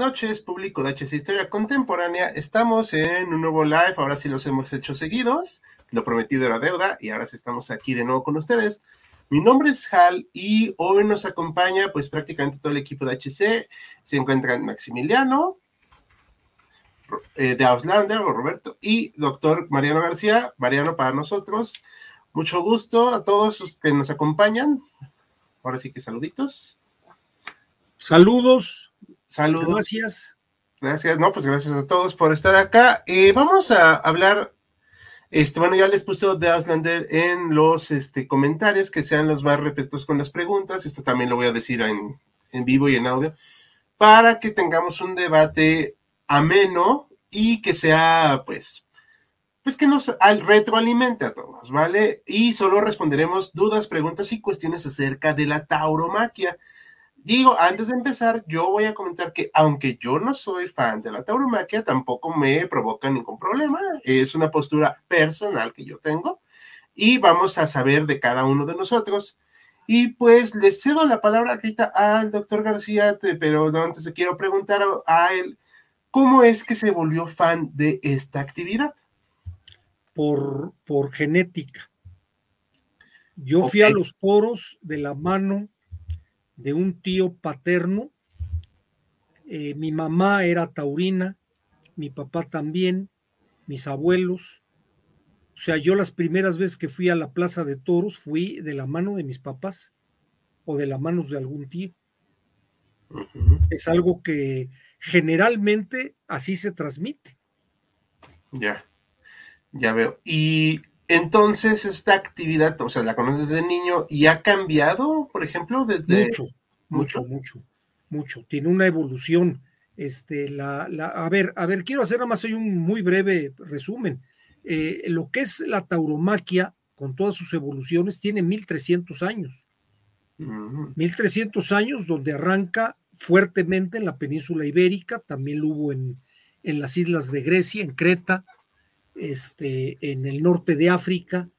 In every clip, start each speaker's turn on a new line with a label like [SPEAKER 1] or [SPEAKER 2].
[SPEAKER 1] Noches, público de HC Historia Contemporánea. Estamos en un nuevo live, ahora sí los hemos hecho seguidos, lo prometido era deuda y ahora sí estamos aquí de nuevo con ustedes. Mi nombre es Hal y hoy nos acompaña pues prácticamente todo el equipo de HC. Se encuentran Maximiliano, eh, de Auslander o Roberto y doctor Mariano García. Mariano para nosotros. Mucho gusto a todos los que nos acompañan. Ahora sí que saluditos.
[SPEAKER 2] Saludos,
[SPEAKER 1] Saludos.
[SPEAKER 2] Gracias.
[SPEAKER 1] Gracias, no, pues gracias a todos por estar acá. Eh, vamos a hablar, este, bueno, ya les puse de Auslander en los este, comentarios que sean los más respetuosos con las preguntas. Esto también lo voy a decir en, en vivo y en audio, para que tengamos un debate ameno y que sea, pues, pues que nos al retroalimente a todos, ¿vale? Y solo responderemos dudas, preguntas y cuestiones acerca de la tauromaquia. Digo, antes de empezar, yo voy a comentar que aunque yo no soy fan de la tauromaquia, tampoco me provoca ningún problema. Es una postura personal que yo tengo y vamos a saber de cada uno de nosotros. Y pues le cedo la palabra ahorita al doctor García, pero antes le quiero preguntar a él, ¿cómo es que se volvió fan de esta actividad?
[SPEAKER 2] Por, por genética. Yo fui a los toros de la mano de un tío paterno. Eh, mi mamá era taurina, mi papá también, mis abuelos. O sea, yo las primeras veces que fui a la plaza de toros fui de la mano de mis papás o de la mano de algún tío. Uh -huh. Es algo que generalmente así se transmite.
[SPEAKER 1] Ya, ya veo. Y entonces, esta actividad, o sea, la conoces desde niño y ha cambiado, por ejemplo, desde.
[SPEAKER 2] Mucho, mucho, mucho, mucho. Tiene una evolución. Este, la, la, a ver, a ver, quiero hacer nada más hoy un muy breve resumen. Eh, lo que es la tauromaquia, con todas sus evoluciones, tiene 1300 años. Uh -huh. 1300 años, donde arranca fuertemente en la península ibérica, también lo hubo en, en las islas de Grecia, en Creta, este, en el norte de África.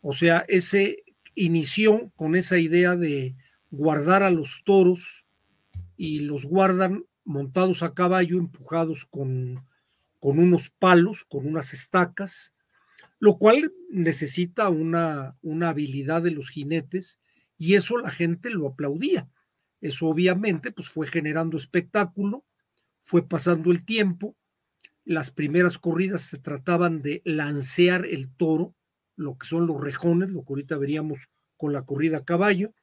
[SPEAKER 2] O sea, ese inició con esa idea de guardar a los toros y los guardan montados a caballo, empujados con, con unos palos, con unas estacas, lo cual necesita una, una habilidad de los jinetes y eso la gente lo aplaudía. Eso obviamente pues fue generando espectáculo, fue pasando el tiempo, las primeras corridas se trataban de lancear el toro, lo que son los rejones, lo que ahorita veríamos con la corrida a caballo,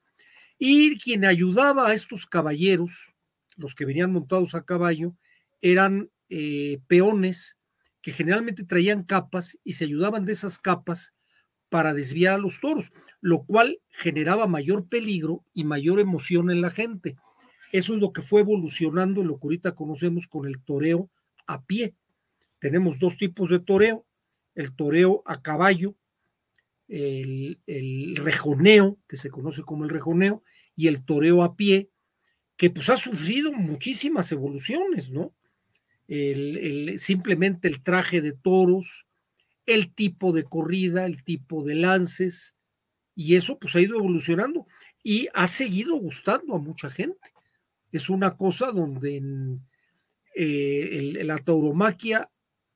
[SPEAKER 2] y quien ayudaba a estos caballeros, los que venían montados a caballo, eran eh, peones que generalmente traían capas y se ayudaban de esas capas para desviar a los toros, lo cual generaba mayor peligro y mayor emoción en la gente. Eso es lo que fue evolucionando lo que ahorita conocemos con el toreo a pie tenemos dos tipos de toreo, el toreo a caballo, el, el, rejoneo, que se conoce como el rejoneo, y el toreo a pie, que pues ha sufrido muchísimas evoluciones, ¿no? El, el, simplemente el traje de toros, el tipo de corrida, el tipo de lances, y eso pues ha ido evolucionando y ha seguido gustando a mucha gente. Es una cosa donde en, eh, la tauromaquia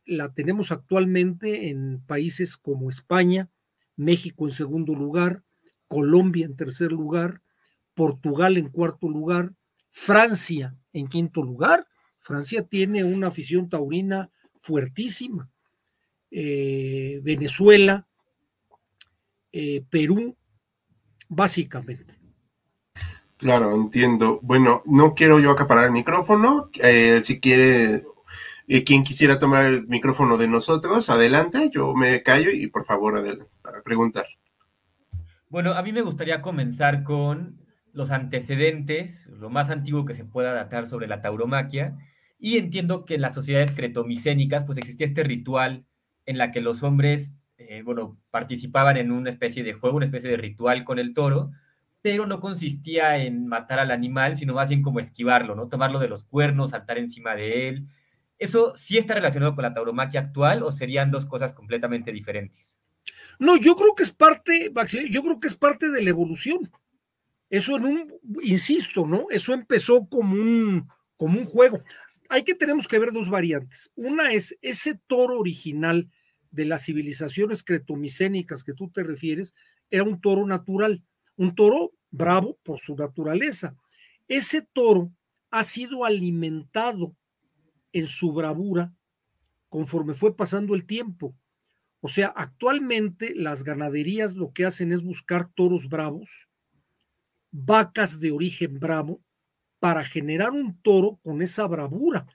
[SPEAKER 2] la tenemos actualmente en países como España, México en segundo lugar, Colombia en tercer lugar, Portugal en cuarto lugar, Francia en quinto lugar. Francia tiene una afición taurina fuertísima. Eh, Venezuela, eh, Perú, básicamente.
[SPEAKER 1] Claro, entiendo. Bueno, no quiero yo acaparar el micrófono. Eh, si quiere y quien quisiera tomar el micrófono de nosotros, adelante, yo me callo y por favor, adelante, para preguntar.
[SPEAKER 3] Bueno, a mí me gustaría comenzar con los antecedentes, lo más antiguo que se pueda datar sobre la tauromaquia, y entiendo que en las sociedades cretomicénicas pues existía este ritual en la que los hombres, eh, bueno, participaban en una especie de juego, una especie de ritual con el toro, pero no consistía en matar al animal, sino más bien como esquivarlo, ¿no? Tomarlo de los cuernos, saltar encima de él. ¿Eso sí está relacionado con la tauromaquia actual o serían dos cosas completamente diferentes?
[SPEAKER 2] No, yo creo que es parte, yo creo que es parte de la evolución. Eso en un, insisto, ¿no? Eso empezó como un, como un juego. Hay que tenemos que ver dos variantes. Una es ese toro original de las civilizaciones cretomicénicas que tú te refieres, era un toro natural, un toro bravo por su naturaleza. Ese toro ha sido alimentado en su bravura conforme fue pasando el tiempo. O sea, actualmente las ganaderías lo que hacen es buscar toros bravos, vacas de origen bravo, para generar un toro con esa bravura.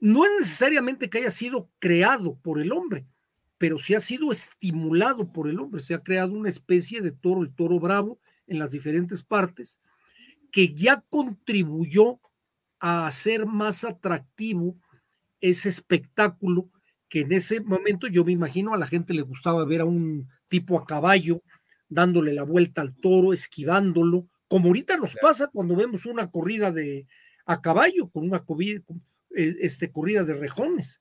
[SPEAKER 2] No es necesariamente que haya sido creado por el hombre, pero sí ha sido estimulado por el hombre. Se ha creado una especie de toro, el toro bravo, en las diferentes partes, que ya contribuyó a hacer más atractivo ese espectáculo que en ese momento yo me imagino a la gente le gustaba ver a un tipo a caballo dándole la vuelta al toro, esquivándolo, como ahorita nos pasa cuando vemos una corrida de a caballo, con una eh, este, corrida de rejones.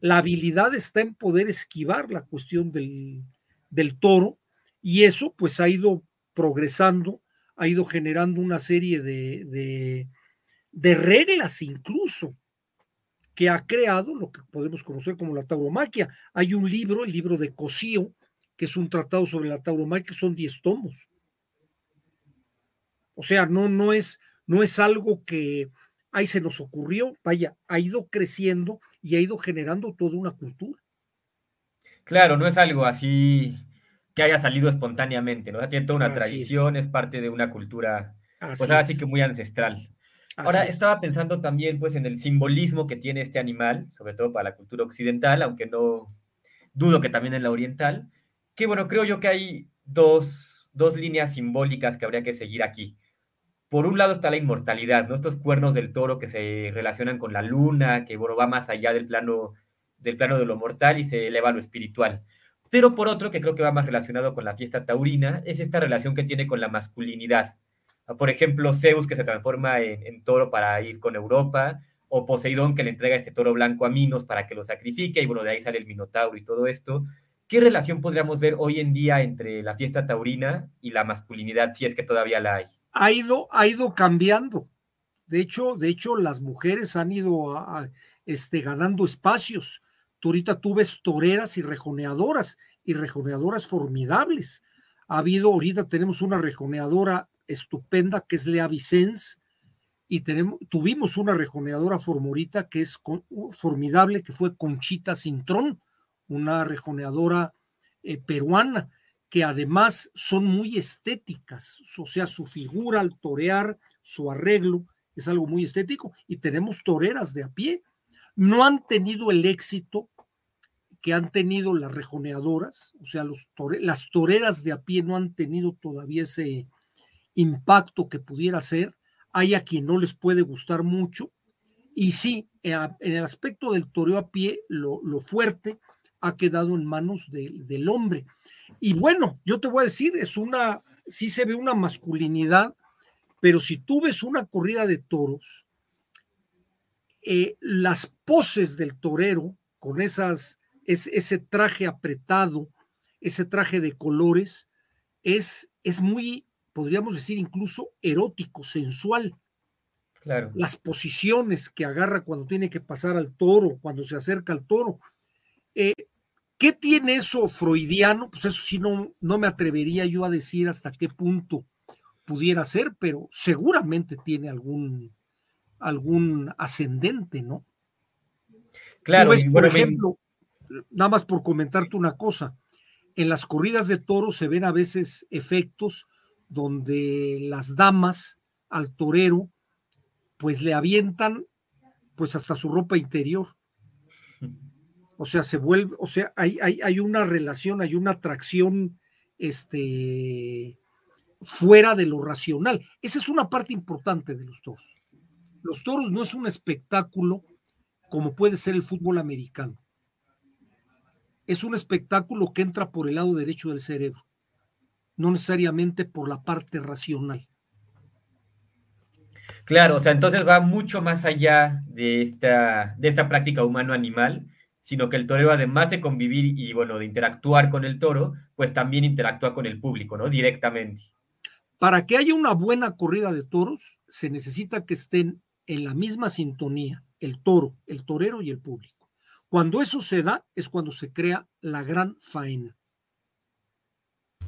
[SPEAKER 2] La habilidad está en poder esquivar la cuestión del, del toro y eso pues ha ido progresando, ha ido generando una serie de, de, de reglas incluso que ha creado lo que podemos conocer como la tauromaquia. Hay un libro, el libro de Cosío, que es un tratado sobre la tauromaquia, son 10 tomos. O sea, no, no, es, no es algo que ahí se nos ocurrió, vaya, ha ido creciendo y ha ido generando toda una cultura.
[SPEAKER 3] Claro, no es algo así que haya salido espontáneamente, ¿no? tiene toda una tradición, es. parte de una cultura, pues así que muy ancestral. Ahora estaba pensando también pues en el simbolismo que tiene este animal, sobre todo para la cultura occidental, aunque no dudo que también en la oriental, que bueno, creo yo que hay dos, dos líneas simbólicas que habría que seguir aquí. Por un lado está la inmortalidad, ¿no? Estos cuernos del toro que se relacionan con la luna, que bueno, va más allá del plano, del plano de lo mortal y se eleva a lo espiritual. Pero por otro, que creo que va más relacionado con la fiesta taurina, es esta relación que tiene con la masculinidad por ejemplo, Zeus que se transforma en, toro para ir con Europa, o Poseidón que le entrega este toro blanco a Minos para que lo sacrifique, y bueno, de ahí sale el Minotauro y todo esto. ¿Qué relación podríamos ver hoy en día entre la fiesta taurina y la masculinidad, si es que todavía la hay?
[SPEAKER 2] Ha ido, ha ido cambiando. De hecho, de hecho, las mujeres han ido este, ganando espacios. Tú ahorita tú ves toreras y rejoneadoras, y rejoneadoras formidables. Ha habido, ahorita tenemos una rejoneadora estupenda que es Lea Vicens y tenemos, tuvimos una rejoneadora formorita que es formidable, que fue Conchita Cintrón, una rejoneadora eh, peruana, que además son muy estéticas, o sea, su figura al torear, su arreglo, es algo muy estético, y tenemos toreras de a pie. No han tenido el éxito que han tenido las rejoneadoras, o sea, los las toreras de a pie no han tenido todavía ese, impacto que pudiera ser, hay a quien no les puede gustar mucho, y sí, eh, en el aspecto del toreo a pie, lo, fuerte ha quedado en manos del hombre. Y bueno, yo te voy a decir, es una, sí se ve una masculinidad, pero si tú ves una corrida de toros, eh, las poses del torero con esas, ese traje apretado, ese traje de colores, es, es muy podríamos decir incluso erótico, sensual.
[SPEAKER 3] Claro.
[SPEAKER 2] Las posiciones que agarra cuando tiene que pasar al toro, cuando se acerca al toro. Eh, ¿Qué tiene eso freudiano? Pues eso sí no, no me atrevería yo a decir hasta qué punto pudiera ser, pero seguramente tiene algún, algún ascendente, ¿no?
[SPEAKER 3] Claro,
[SPEAKER 2] por ejemplo, nada más por comentarte una cosa, en las corridas de toros se ven a veces efectos donde las damas al torero pues le avientan pues hasta su ropa interior. O sea, se vuelve, o sea, hay, hay, hay una relación, hay una atracción este, fuera de lo racional. Esa es una parte importante de los toros. Los toros no es un espectáculo como puede ser el fútbol americano. Es un espectáculo que entra por el lado derecho del cerebro, no necesariamente por la parte racional.
[SPEAKER 3] Claro, o sea, entonces va mucho más allá de esta, de esta práctica humano-animal, sino que el torero, además de convivir y, bueno, de interactuar con el toro, pues también interactúa con el público, ¿no? Directamente.
[SPEAKER 2] Para que haya una buena corrida de toros, se necesita que estén en la misma sintonía el toro, el torero y el público. Cuando eso se da, es cuando se crea la gran faena.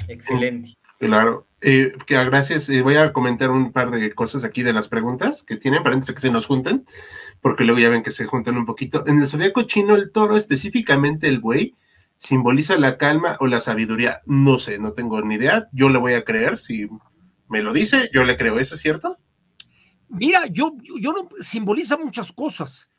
[SPEAKER 3] Excelente.
[SPEAKER 1] Claro, eh, gracias. Eh, voy a comentar un par de cosas aquí de las preguntas que tienen, para que se nos junten, porque luego ya ven que se juntan un poquito. En el zodiaco chino, el toro, específicamente el buey, simboliza la calma o la sabiduría. No sé, no tengo ni idea. Yo le voy a creer. Si me lo dice, yo le creo. ¿Eso es cierto?
[SPEAKER 2] Mira, yo, yo no simboliza muchas cosas.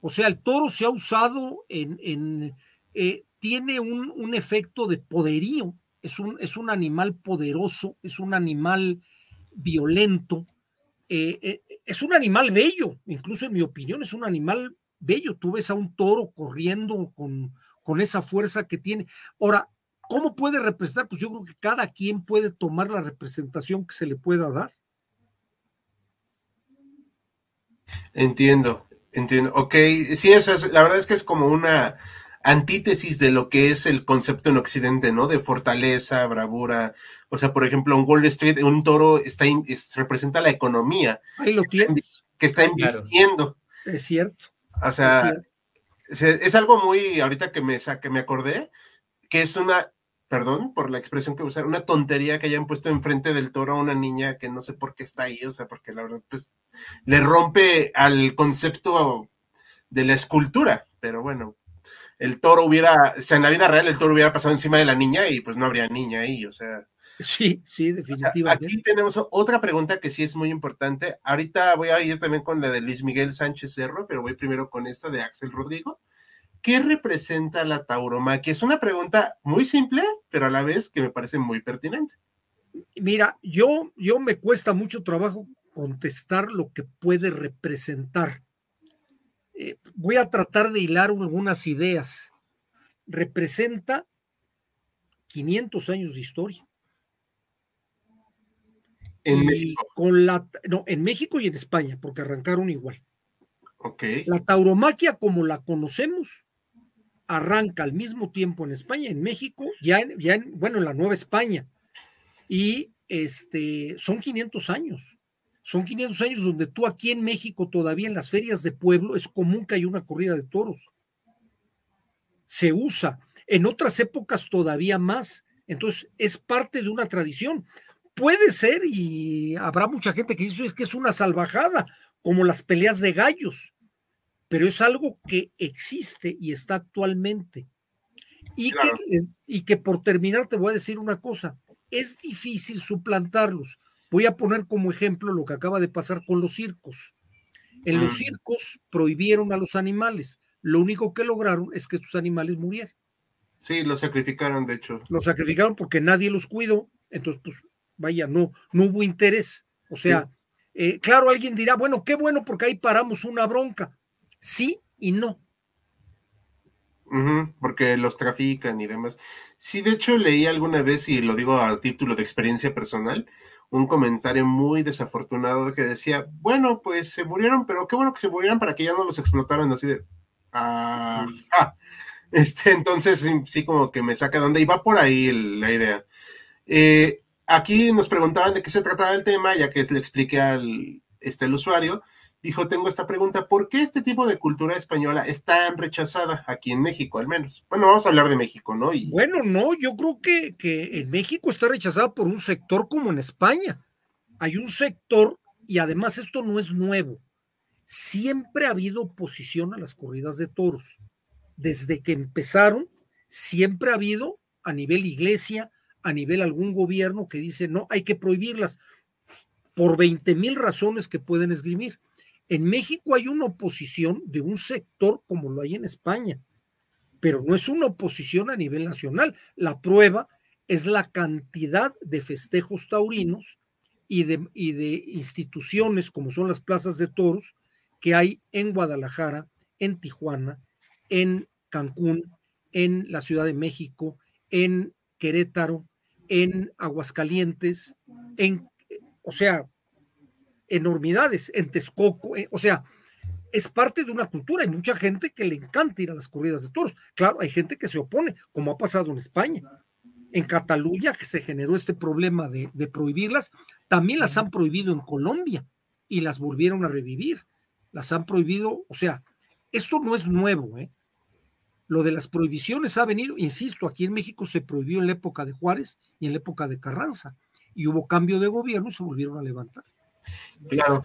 [SPEAKER 2] O sea, el toro se ha usado en, eh, tiene un, un efecto de poderío es un, es un animal poderoso, es un animal violento, eh, eh, es un animal bello, incluso en mi opinión es un animal bello. Tú ves a un toro corriendo con, con esa fuerza que tiene. Ahora, ¿cómo puede representar? Pues yo creo que cada quien puede tomar la representación que se le pueda dar.
[SPEAKER 1] Entiendo, entiendo. Ok, sí, es, la verdad es que es como una antítesis de lo que es el concepto en Occidente, ¿no? De fortaleza, bravura. O sea, por ejemplo, un Wall Street, un toro está representa la economía.
[SPEAKER 2] Ahí lo tienes.
[SPEAKER 1] Que está invirtiendo.
[SPEAKER 2] Es cierto.
[SPEAKER 1] O sea, es, algo muy, ahorita que me, que me acordé, que es una, perdón por la expresión que usar, una tontería que hayan puesto enfrente del toro a una niña que no sé por qué está ahí, o sea, porque la verdad, pues, le rompe al concepto de la escultura, pero bueno, el toro hubiera, o sea, en la vida real el toro hubiera pasado encima de la niña y pues no habría niña ahí, o sea.
[SPEAKER 2] Sí, sí, definitivamente.
[SPEAKER 1] aquí tenemos otra pregunta que sí es muy importante. Ahorita voy a ir también con la de Luis Miguel Sánchez Cerro, pero voy primero con esta de Axel Rodrigo. ¿Qué representa la tauromaquia? Es una pregunta muy simple, pero a la vez que me parece muy pertinente.
[SPEAKER 2] Mira, yo, yo me cuesta mucho trabajo contestar lo que puede representar. Eh, voy a tratar de hilar algunas ideas. Representa 500 años de historia.
[SPEAKER 1] En México.
[SPEAKER 2] Con la, no, en México y en España, porque arrancaron igual.
[SPEAKER 1] Ok.
[SPEAKER 2] La tauromaquia, como la conocemos, arranca al mismo tiempo en España, en México, ya en, ya en, bueno, en la Nueva España. Y este, son 500 años. Son 500 años donde tú aquí en México todavía en las ferias de pueblo es común que haya una corrida de toros. Se usa. En otras épocas todavía más. Entonces es parte de una tradición. Puede ser, y habrá mucha gente que dice que es una salvajada, como las peleas de gallos, pero es algo que existe y está actualmente. Y, que, y que por terminar te voy a decir una cosa, es difícil suplantarlos Voy a poner como ejemplo lo que acaba de pasar con los circos. En los mm. circos prohibieron a los animales. Lo único que lograron es que estos animales murieran.
[SPEAKER 1] Sí, los sacrificaron, de hecho.
[SPEAKER 2] Los sacrificaron porque nadie los cuidó. Entonces, pues, vaya, no, no hubo interés. O sea, eh, claro, alguien dirá, bueno, qué bueno porque ahí paramos una bronca. Sí y no
[SPEAKER 1] porque los trafican y demás. Sí, de hecho leí alguna vez, y lo digo a título de experiencia personal, un comentario muy desafortunado que decía, bueno, pues se murieron, pero qué bueno que se murieran para que ya no los explotaran así de... Ah, Este, entonces sí, como que me saca de onda y va por ahí la idea. Eh, aquí nos preguntaban de qué se trataba el tema, ya que le expliqué al este, el usuario dijo, tengo esta pregunta, ¿por qué este tipo de cultura española es tan rechazada aquí en México, al menos? Bueno, vamos a hablar de México, ¿no? Y...
[SPEAKER 2] Bueno, no, yo creo que, que en México está rechazada por un sector como en España. Hay un sector, y además esto no es nuevo, siempre ha habido oposición a las corridas de toros. Desde que empezaron, siempre ha habido a nivel iglesia, a nivel algún gobierno que dice, no, hay que prohibirlas por 20 mil razones que pueden esgrimir. En México hay una oposición de un sector como lo hay en España, pero no es una oposición a nivel nacional. La prueba es la cantidad de festejos taurinos y de, instituciones como son las plazas de toros que hay en Guadalajara, en Tijuana, en Cancún, en la Ciudad de México, en Querétaro, en Aguascalientes, en, o sea, enormidades, en Texcoco, eh, o sea, es parte de una cultura. Hay mucha gente que le encanta ir a las corridas de toros. Claro, hay gente que se opone, como ha pasado en España. En Cataluña, que se generó este problema de, de prohibirlas, también las han prohibido en Colombia y las volvieron a revivir. Las han prohibido, o sea, esto no es nuevo, ¿eh? Lo de las prohibiciones ha venido, insisto, aquí en México se prohibió en la época de Juárez y en la época de Carranza, y hubo cambio de gobierno y se volvieron a levantar.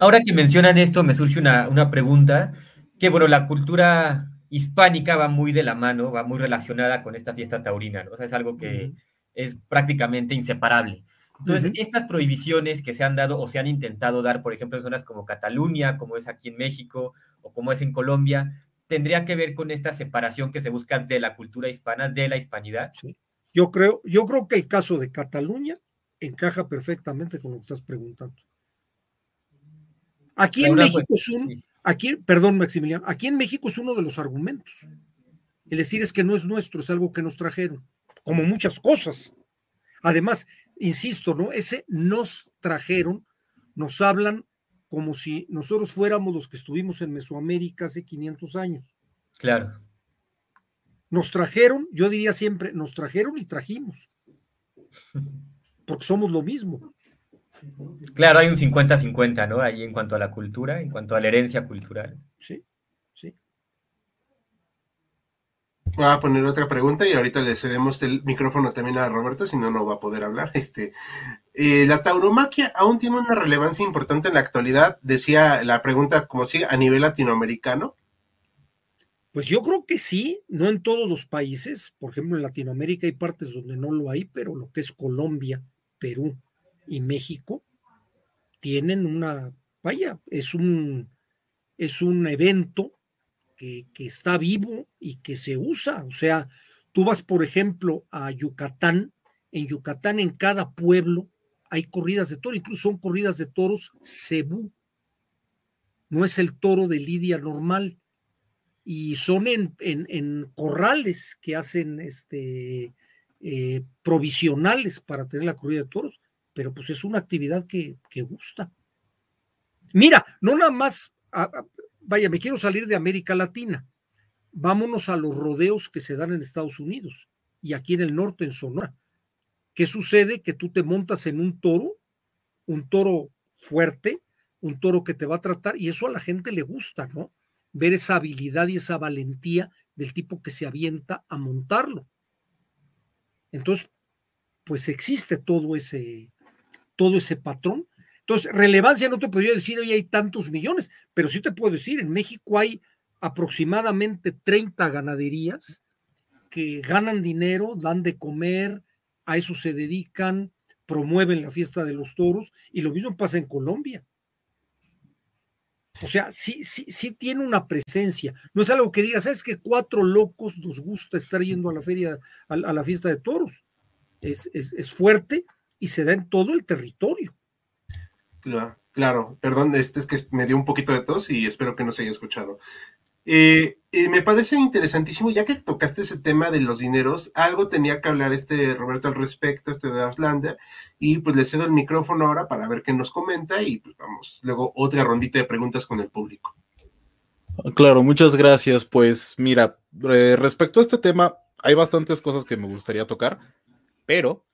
[SPEAKER 3] Ahora que mencionan esto, me surge una, una pregunta, que bueno, la cultura hispánica va muy de la mano, va muy relacionada con esta fiesta taurina, ¿no? O sea, es algo que es prácticamente inseparable. Entonces, estas prohibiciones que se han dado o se han intentado dar, por ejemplo, en zonas como Cataluña, como es aquí en México o como es en Colombia, tendría que ver con esta separación que se busca de la cultura hispana, de la hispanidad. Sí.
[SPEAKER 2] Yo creo, yo creo que el caso de Cataluña encaja perfectamente con lo que estás preguntando. Aquí en México es un, aquí, perdón, Maximiliano, aquí en México es uno de los argumentos. El decir es que no es nuestro, es algo que nos trajeron, como muchas cosas. Además, insisto, ¿no? Ese nos trajeron, nos hablan como si nosotros fuéramos los que estuvimos en Mesoamérica hace 500 años.
[SPEAKER 3] Claro.
[SPEAKER 2] Nos trajeron, yo diría siempre, nos trajeron y trajimos. Porque somos lo mismo.
[SPEAKER 3] Claro, hay un 50-50, ¿no? Ahí en cuanto a la cultura, en cuanto a la herencia cultural.
[SPEAKER 2] Sí, sí.
[SPEAKER 1] Voy a poner otra pregunta y ahorita le cedemos el micrófono también a Roberto, si no, no va a poder hablar. Este, eh, la tauromaquia aún tiene una relevancia importante en la actualidad, decía la pregunta como sigue, a nivel latinoamericano.
[SPEAKER 2] Pues yo creo que sí, no en todos los países, por ejemplo en Latinoamérica hay partes donde no lo hay, pero lo que es Colombia, Perú, y México tienen una, vaya, es un, es un evento que, que, está vivo y que se usa. O sea, tú vas, por ejemplo, a Yucatán, en Yucatán, en cada pueblo, hay corridas de toros, incluso son corridas de toros cebú. No es el toro de lidia normal. Y son en, en, corrales que hacen este, eh, provisionales para tener la corrida de toros pero pues es una actividad que, gusta. Mira, no nada más, vaya, me quiero salir de América Latina. Vámonos a los rodeos que se dan en Estados Unidos y aquí en el norte, en Sonora. ¿Qué sucede? Que tú te montas en un toro, un toro fuerte, un toro que te va a tratar, y eso a la gente le gusta, ¿no? Ver esa habilidad y esa valentía del tipo que se avienta a montarlo. Entonces, pues existe todo ese, todo ese patrón. Entonces, relevancia no te podría decir, hoy hay tantos millones, pero sí te puedo decir, en México hay aproximadamente 30 ganaderías que ganan dinero, dan de comer, a eso se dedican, promueven la fiesta de los toros, y lo mismo pasa en Colombia. O sea, sí, sí, sí tiene una presencia. No es algo que digas, es que cuatro locos nos gusta estar yendo a la feria, a, la fiesta de toros. Es, es, es, fuerte, y se da en todo el territorio.
[SPEAKER 1] Claro, perdón, este es que me dio un poquito de tos y espero que no se haya escuchado. Eh, eh, me parece interesantísimo, ya que tocaste ese tema de los dineros, algo tenía que hablar este Roberto al respecto, este de Auslander, y pues le cedo el micrófono ahora para ver qué nos comenta y pues vamos, luego otra rondita de preguntas con el público.
[SPEAKER 4] Claro, muchas gracias. Pues mira, respecto a este tema, hay bastantes cosas que me gustaría tocar, pero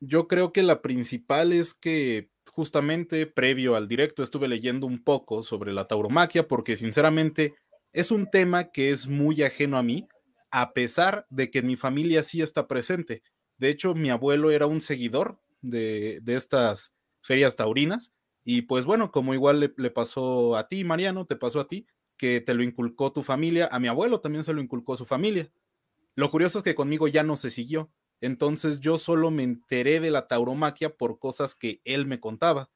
[SPEAKER 4] yo creo que la principal es que justamente previo al directo estuve leyendo un poco sobre la tauromaquia porque sinceramente es un tema que es muy ajeno a mí, a pesar de que mi familia sí está presente. De hecho, mi abuelo era un seguidor de, estas ferias taurinas y pues bueno, como igual le, le pasó a ti, Mariano, te pasó a ti, que te lo inculcó tu familia, a mi abuelo también se lo inculcó su familia. Lo curioso es que conmigo ya no se siguió. Entonces yo solo me enteré de la tauromaquia por cosas que él me contaba.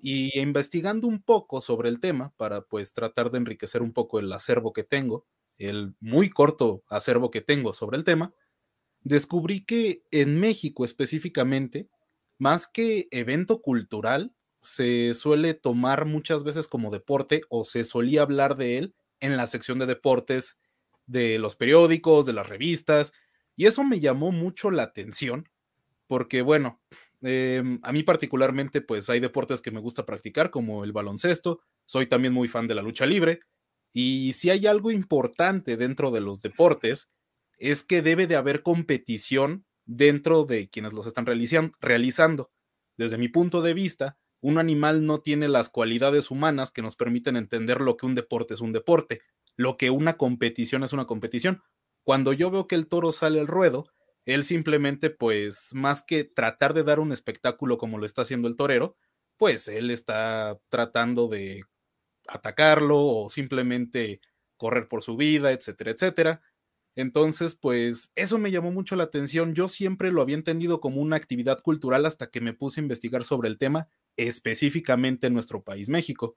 [SPEAKER 4] Y investigando un poco sobre el tema, para pues tratar de enriquecer un poco el acervo que tengo, el muy corto acervo que tengo sobre el tema, descubrí que en México específicamente, más que evento cultural, se suele tomar muchas veces como deporte o se solía hablar de él en la sección de deportes de los periódicos, de las revistas, y eso me llamó mucho la atención, porque bueno, em, a mí particularmente pues hay deportes que me gusta practicar como el baloncesto, soy también muy fan de la lucha libre, y si hay algo importante dentro de los deportes, es que debe de haber competición dentro de quienes los están realizando. Desde mi punto de vista, un animal no tiene las cualidades humanas que nos permiten entender lo que un deporte es un deporte, lo que una competición es una competición. Cuando yo veo que el toro sale al ruedo, él simplemente, pues, más que tratar de dar un espectáculo como lo está haciendo el torero, pues él está tratando de atacarlo o simplemente correr por su vida, etcétera, etcétera. Entonces, pues eso me llamó mucho la atención. Yo siempre lo había entendido como una actividad cultural hasta que me puse a investigar sobre el tema, específicamente en nuestro país, México.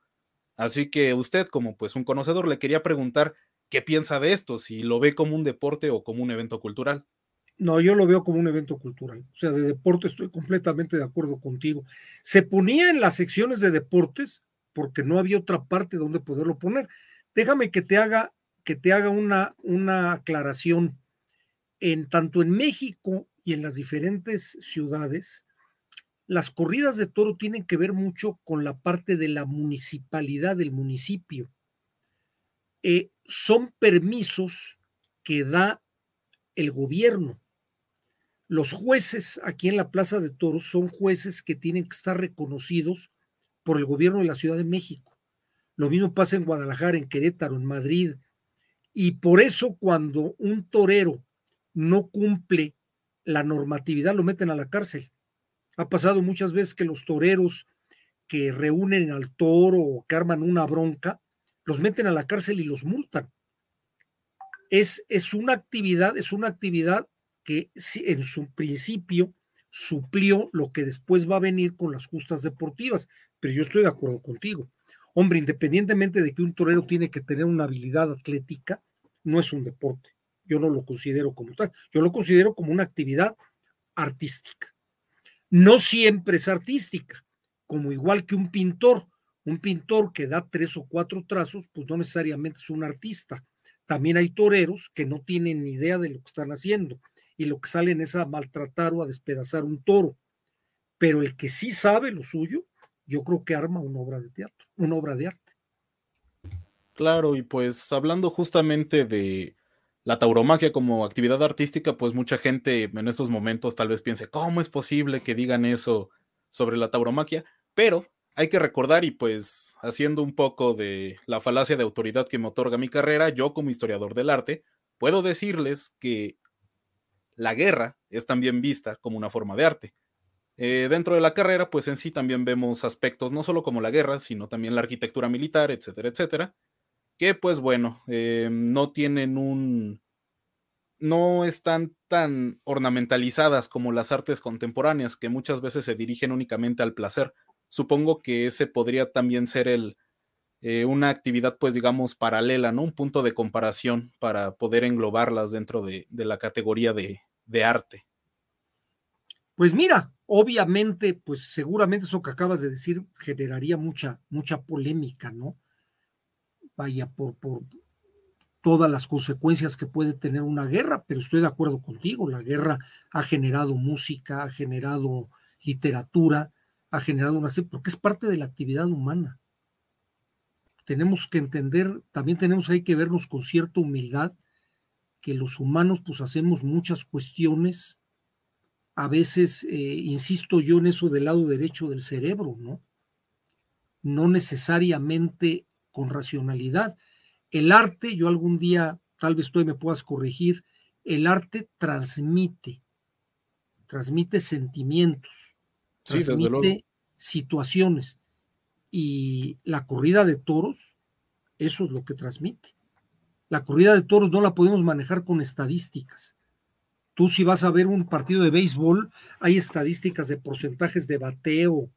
[SPEAKER 4] Así que usted, como pues un conocedor, le quería preguntar qué piensa de esto, si lo ve como un deporte o como un evento cultural.
[SPEAKER 2] No, yo lo veo como un evento cultural. O sea, de deporte estoy completamente de acuerdo contigo. Se ponía en las secciones de deportes porque no había otra parte donde poderlo poner. Déjame que te haga, que te haga una, una aclaración. En tanto en México y en las diferentes ciudades, las corridas de toro tienen que ver mucho con la parte de la municipalidad del municipio. Eh, son permisos que da el gobierno. Los jueces aquí en la Plaza de Toros son jueces que tienen que estar reconocidos por el gobierno de la Ciudad de México. Lo mismo pasa en Guadalajara, en Querétaro, en Madrid. Y por eso cuando un torero no cumple la normatividad, lo meten a la cárcel. Ha pasado muchas veces que los toreros que reúnen al toro o que arman una bronca, los meten a la cárcel y los multan. Es, es una actividad, es una actividad que en su principio suplió lo que después va a venir con las justas deportivas, pero yo estoy de acuerdo contigo. Hombre, independientemente de que un torero tiene que tener una habilidad atlética, no es un deporte. Yo no lo considero como tal, yo lo considero como una actividad artística. No siempre es artística, como igual que un pintor. Un pintor que da tres o cuatro trazos, pues no necesariamente es un artista. También hay toreros que no tienen ni idea de lo que están haciendo y lo que salen es a maltratar o a despedazar un toro. Pero el que sí sabe lo suyo, yo creo que arma una obra de teatro, una obra de arte.
[SPEAKER 4] Claro, y pues hablando justamente de la tauromaquia como actividad artística, pues mucha gente en estos momentos tal vez piense, ¿cómo es posible que digan eso sobre la tauromaquia? Pero hay que recordar y pues haciendo un poco de la falacia de autoridad que me otorga mi carrera, yo como historiador del arte, puedo decirles que la guerra es también vista como una forma de arte. Eh, dentro de la carrera, pues en sí también vemos aspectos no solo como la guerra, sino también la arquitectura militar, etcétera, etcétera, que pues bueno, eh, no tienen un... no están tan ornamentalizadas como las artes contemporáneas, que muchas veces se dirigen únicamente al placer. Supongo que ese podría también ser el, eh, una actividad, pues digamos, paralela, ¿no? Un punto de comparación para poder englobarlas dentro de la categoría de, de arte?
[SPEAKER 2] Pues mira, obviamente, pues seguramente eso que acabas de decir generaría mucha, mucha polémica, ¿no? Vaya, por, por todas las consecuencias que puede tener una guerra, pero estoy de acuerdo contigo, la guerra ha generado música, ha generado literatura, ha generado una porque es parte de la actividad humana. Tenemos que entender, también tenemos ahí que vernos con cierta humildad que los humanos pues hacemos muchas cuestiones, a veces, eh, insisto yo en eso del lado derecho del cerebro, ¿no? No necesariamente con racionalidad. El arte, yo algún día, tal vez tú me puedas corregir, el arte transmite, transmite sentimientos, transmite situaciones. Y la corrida de toros, eso es lo que transmite. La corrida de toros no la podemos manejar con estadísticas. Tú si vas a ver un partido de béisbol, hay estadísticas de porcentajes de bateo,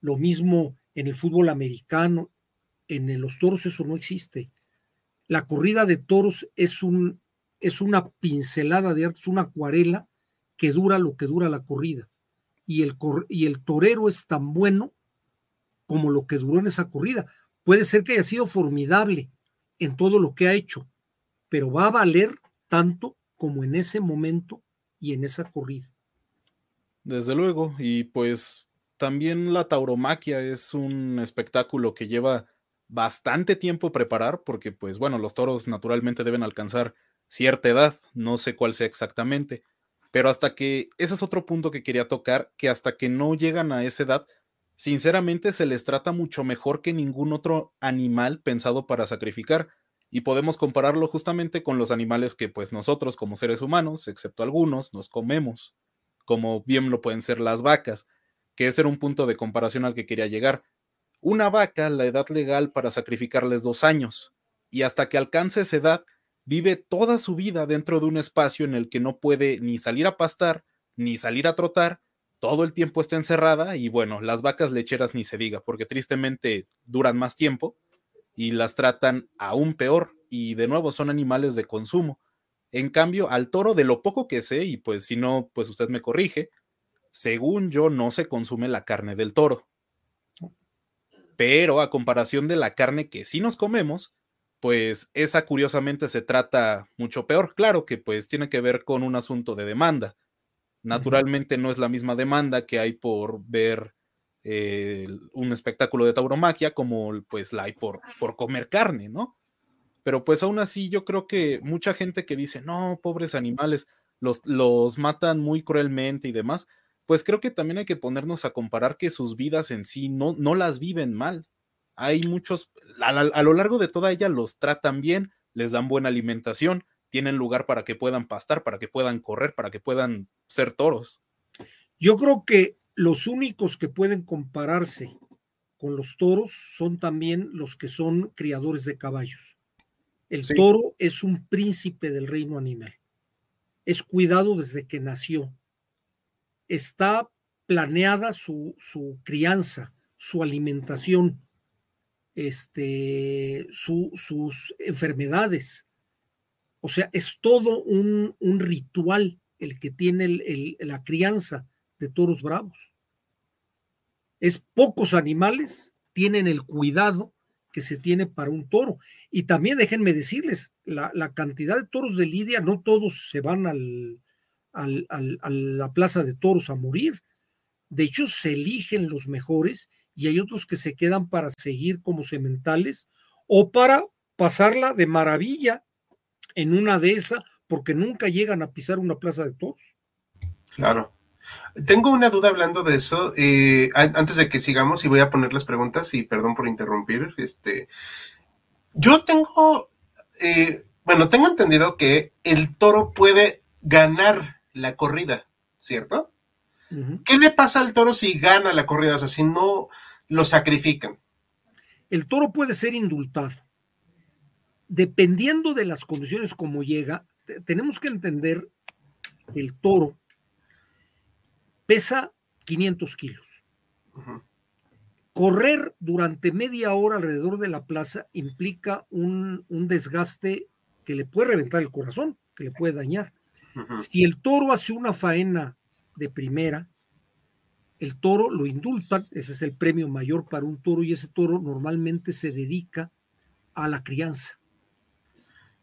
[SPEAKER 2] lo mismo en el fútbol americano, en los toros eso no existe. La corrida de toros es, un, es una pincelada de arte, es una acuarela que dura lo que dura la corrida. Y el, y el torero es tan bueno como lo que duró en esa corrida. Puede ser que haya sido formidable en todo lo que ha hecho, pero va a valer tanto como en ese momento y en esa corrida.
[SPEAKER 4] Desde luego, y pues también la tauromaquia es un espectáculo que lleva bastante tiempo preparar, porque pues bueno, los toros naturalmente deben alcanzar cierta edad, no sé cuál sea exactamente, pero hasta que, ese es otro punto que quería tocar, que hasta que no llegan a esa edad, sinceramente se les trata mucho mejor que ningún otro animal pensado para sacrificar. Y podemos compararlo justamente con los animales que pues nosotros como seres humanos, excepto algunos, nos comemos, como bien lo pueden ser las vacas, que ese era un punto de comparación al que quería llegar. Una vaca, la edad legal para sacrificarles dos años, y hasta que alcance esa edad, vive toda su vida dentro de un espacio en el que no puede ni salir a pastar, ni salir a trotar, todo el tiempo está encerrada y bueno, las vacas lecheras ni se diga, porque tristemente duran más tiempo y las tratan aún peor y de nuevo son animales de consumo. En cambio, al toro, de lo poco que sé, y pues si no, pues usted me corrige, según yo no se consume la carne del toro. Pero a comparación de la carne que sí nos comemos, pues esa curiosamente se trata mucho peor. Claro que pues tiene que ver con un asunto de demanda. Naturalmente no es la misma demanda que hay por ver eh, un espectáculo de tauromaquia como pues la hay por, por comer carne, ¿no? Pero pues aún así yo creo que mucha gente que dice, no, pobres animales, los, los matan muy cruelmente y demás, pues creo que también hay que ponernos a comparar que sus vidas en sí no, no las viven mal hay muchos, a, lo largo de toda ella los tratan bien, les dan buena alimentación, tienen lugar para que puedan pastar, para que puedan correr, para que puedan ser toros.
[SPEAKER 2] Yo creo que los únicos que pueden compararse con los toros son también los que son criadores de caballos. El toro es un príncipe del reino animal. Es cuidado desde que nació. Está planeada su, su crianza, su alimentación este, sus enfermedades. O sea, es todo un, ritual el que tiene la crianza de toros bravos. Es pocos animales tienen el cuidado que se tiene para un toro. Y también déjenme decirles, la, cantidad de toros de Lidia, no todos se van al, a la plaza de toros a morir. De hecho, se eligen los mejores y hay otros que se quedan para seguir como sementales o para pasarla de maravilla en una de esas, porque nunca llegan a pisar una plaza de toros.
[SPEAKER 1] Claro. Tengo una duda hablando de eso. Eh, antes de que sigamos, y voy a poner las preguntas, y perdón por interrumpir. Este, yo tengo, eh, bueno, tengo entendido que el toro puede ganar la corrida, ¿cierto? ¿Qué le pasa al toro si gana la corrida? O sea, si no, lo sacrifican.
[SPEAKER 2] El toro puede ser indultado. Dependiendo de las condiciones como llega, tenemos que entender que el toro pesa 500 kilos. Correr durante media hora alrededor de la plaza implica un, desgaste que le puede reventar el corazón, que le puede dañar. Si el toro hace una faena de primera, el toro lo indultan, ese es el premio mayor para un toro y ese toro normalmente se dedica a la crianza.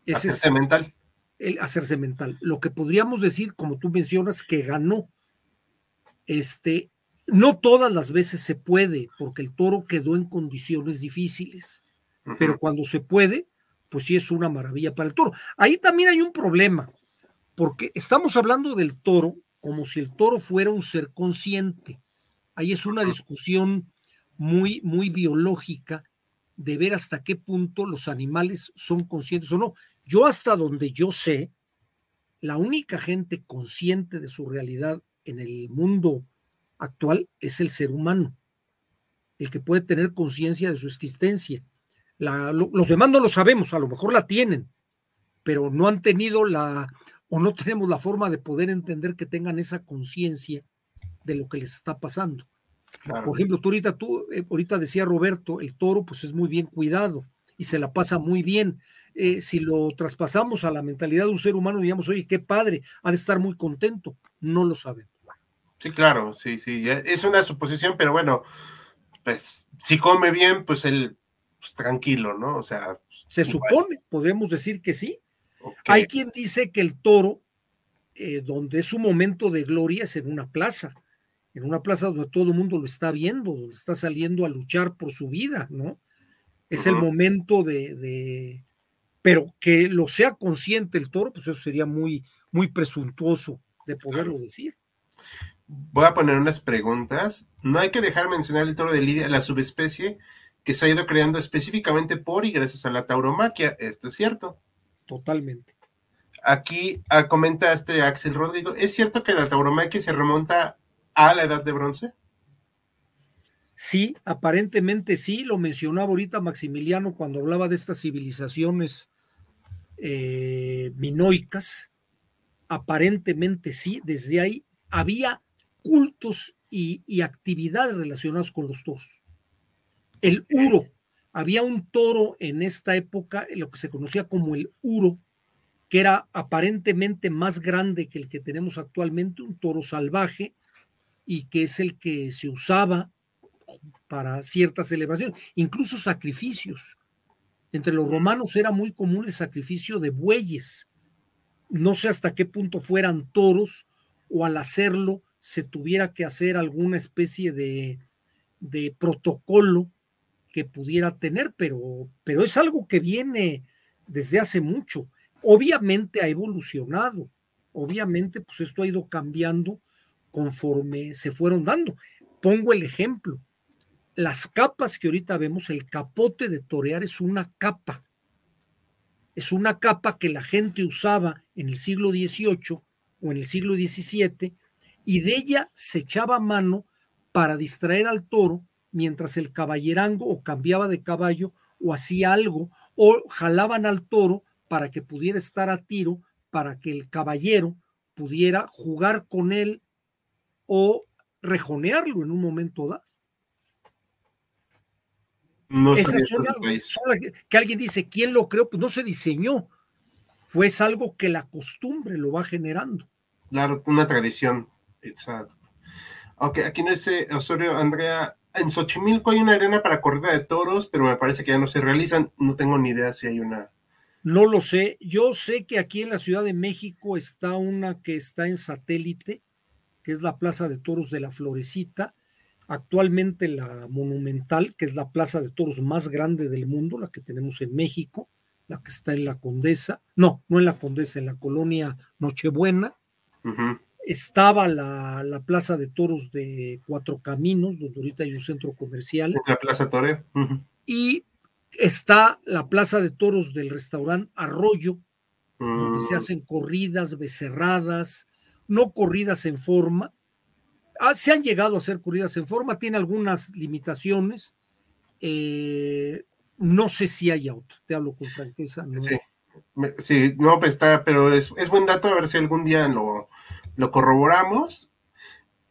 [SPEAKER 1] Ese hacerse mental.
[SPEAKER 2] El hacerse mental. Lo que podríamos decir, como tú mencionas, que ganó. Este, no todas las veces se puede, porque el toro quedó en condiciones difíciles, pero cuando se puede, pues sí es una maravilla para el toro. Ahí también hay un problema, porque estamos hablando del toro como si el toro fuera un ser consciente. Ahí es una discusión muy, muy biológica de ver hasta qué punto los animales son conscientes o no. Yo hasta donde yo sé, la única gente consciente de su realidad en el mundo actual es el ser humano, el que puede tener conciencia de su existencia. los demás no lo sabemos, a lo mejor la tienen, pero no han tenido la, o no tenemos la forma de poder entender que tengan esa conciencia de lo que les está pasando. Por ejemplo, tú ahorita, tú, eh, ahorita decía Roberto, el toro pues es muy bien cuidado. y se la pasa muy bien. Eh, si lo traspasamos a la mentalidad de un ser humano, digamos, oye, qué padre, ha de estar muy contento. No lo sabemos.
[SPEAKER 1] Sí, claro, sí, sí. Es una suposición, pero bueno, pues si come bien, pues él pues, tranquilo, ¿no? O sea.
[SPEAKER 2] Se supone, podemos decir que sí. Hay quien dice que el toro, eh, donde es su momento de gloria, es en una plaza, en una plaza donde todo el mundo lo está viendo, donde está saliendo a luchar por su vida, ¿no? Es el momento de, Pero que lo sea consciente el toro, pues eso sería muy, muy presuntuoso de poderlo decir.
[SPEAKER 1] Voy a poner unas preguntas. No hay que dejar mencionar el toro de Lidia, la subespecie que se ha ido creando específicamente por y gracias a la tauromaquia. Esto es cierto.
[SPEAKER 2] Totalmente.
[SPEAKER 1] Aquí ah, comenta este Axel Rodrigo, ¿es cierto que la tauromaquia se remonta a la edad de bronce?
[SPEAKER 2] Sí, aparentemente sí, lo mencionaba ahorita Maximiliano cuando hablaba de estas civilizaciones eh, minoicas, aparentemente sí, desde ahí había cultos y, y actividades relacionadas con los toros. El uro, había un toro en esta época, lo que se conocía como el uro, que era aparentemente más grande que el que tenemos actualmente, un toro salvaje, y que es el que se usaba para ciertas celebraciones, incluso sacrificios. Entre los romanos era muy común el sacrificio de bueyes. No sé hasta qué punto fueran toros o al hacerlo se tuviera que hacer alguna especie de, de protocolo que pudiera tener, pero, pero es algo que viene desde hace mucho. Obviamente ha evolucionado, obviamente pues esto ha ido cambiando conforme se fueron dando. Pongo el ejemplo, las capas que ahorita vemos, el capote de torear es una capa, es una capa que la gente usaba en el siglo XVIII o en el siglo XVII y de ella se echaba mano para distraer al toro mientras el caballerango o cambiaba de caballo o hacía algo o jalaban al toro para que pudiera estar a tiro, para que el caballero pudiera jugar con él o rejonearlo en un momento dado. No Esa que alguien dice, ¿quién lo creó? Pues no se diseñó, fue algo que la costumbre lo va generando.
[SPEAKER 1] Claro, una tradición. Exacto. Ok, aquí no dice Osorio Andrea, en Xochimilco hay una arena para corrida de toros, pero me parece que ya no se realizan. No tengo ni idea si hay una.
[SPEAKER 2] No lo sé. Yo sé que aquí en la Ciudad de México está una que está en satélite, que es la Plaza de Toros de la Florecita. Actualmente la Monumental, que es la plaza de toros más grande del mundo, la que tenemos en México, la que está en la Condesa. No, no en la Condesa, en la colonia Nochebuena estaba la, Plaza de Toros de Cuatro Caminos, donde ahorita hay un centro comercial.
[SPEAKER 1] La Plaza Tore.
[SPEAKER 2] Y está la Plaza de Toros del restaurante Arroyo, donde se mm. hacen corridas, becerradas, no corridas en forma. Ah, se han llegado a hacer corridas en forma, tiene algunas limitaciones. Eh, no sé si hay auto, te hablo con franqueza.
[SPEAKER 1] Sí. Sí, no, pues está, pero es, es, buen dato a ver si algún día lo, lo corroboramos.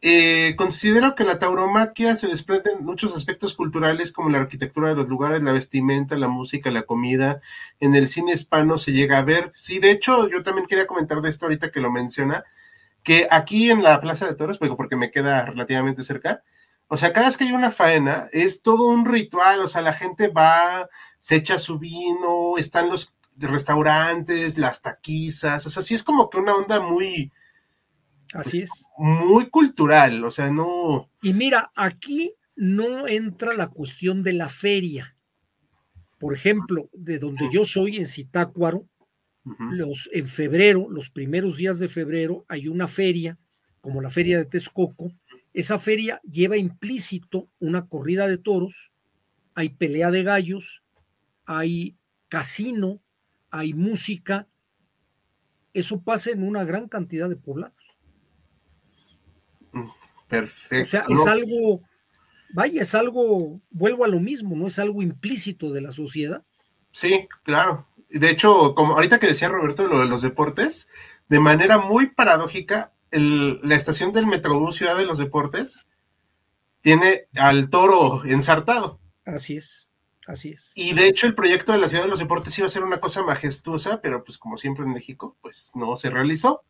[SPEAKER 1] Eh, considero que la tauromaquia se desprende en muchos aspectos culturales como la arquitectura de los lugares, la vestimenta, la música, la comida. En el cine hispano se llega a ver. Sí, de hecho, yo también quería comentar de esto ahorita que lo menciona, que aquí en la Plaza de Toros, porque me queda relativamente cerca, o sea, cada vez que hay una faena, es todo un ritual, o sea, la gente va, se echa su vino, están los restaurantes, las taquizas, o sea, sí es como que una onda muy,
[SPEAKER 2] Así es.
[SPEAKER 1] Muy cultural, o sea, no.
[SPEAKER 2] Y mira, aquí no entra la cuestión de la feria. Por ejemplo, de donde yo soy, en Los, en febrero, los primeros días de febrero, hay una feria, como la feria de Texcoco. Esa feria lleva implícito una corrida de toros, hay pelea de gallos, hay casino, hay música. Eso pasa en una gran cantidad de poblados.
[SPEAKER 1] Perfecto. O
[SPEAKER 2] sea, es algo, vaya, es algo, vuelvo a lo mismo, ¿no? Es algo implícito de la sociedad.
[SPEAKER 1] Sí, claro. De hecho, como ahorita que decía Roberto lo de los deportes, de manera muy paradójica, la estación del Metrobús Ciudad de los Deportes tiene al toro ensartado.
[SPEAKER 2] Así es. Así es.
[SPEAKER 1] Y de hecho el proyecto de la Ciudad de los Deportes iba a ser una cosa majestuosa, pero pues como siempre en México, pues no se realizó.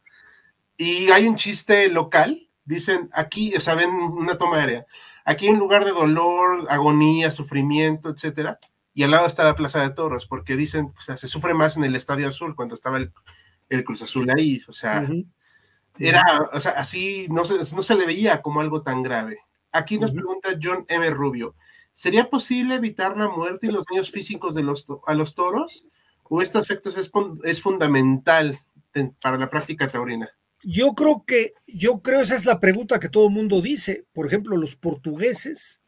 [SPEAKER 1] Y hay un chiste local, dicen aquí, o sea, ven una toma aérea, aquí en lugar de dolor, agonía, sufrimiento, etcétera, y al lado está la Plaza de Toros, porque dicen, o sea, se sufre más en el Estadio Azul cuando estaba el, Cruz Azul ahí, o sea, era, o sea, así no se, no se le veía como algo tan grave. Aquí nos pregunta John M. Rubio, ¿sería posible evitar la muerte y los daños físicos de los, a los toros? ¿O este efecto es, es fundamental para la práctica taurina?
[SPEAKER 2] Yo creo que, yo creo esa es la pregunta que todo el mundo dice. Por ejemplo, los portugueses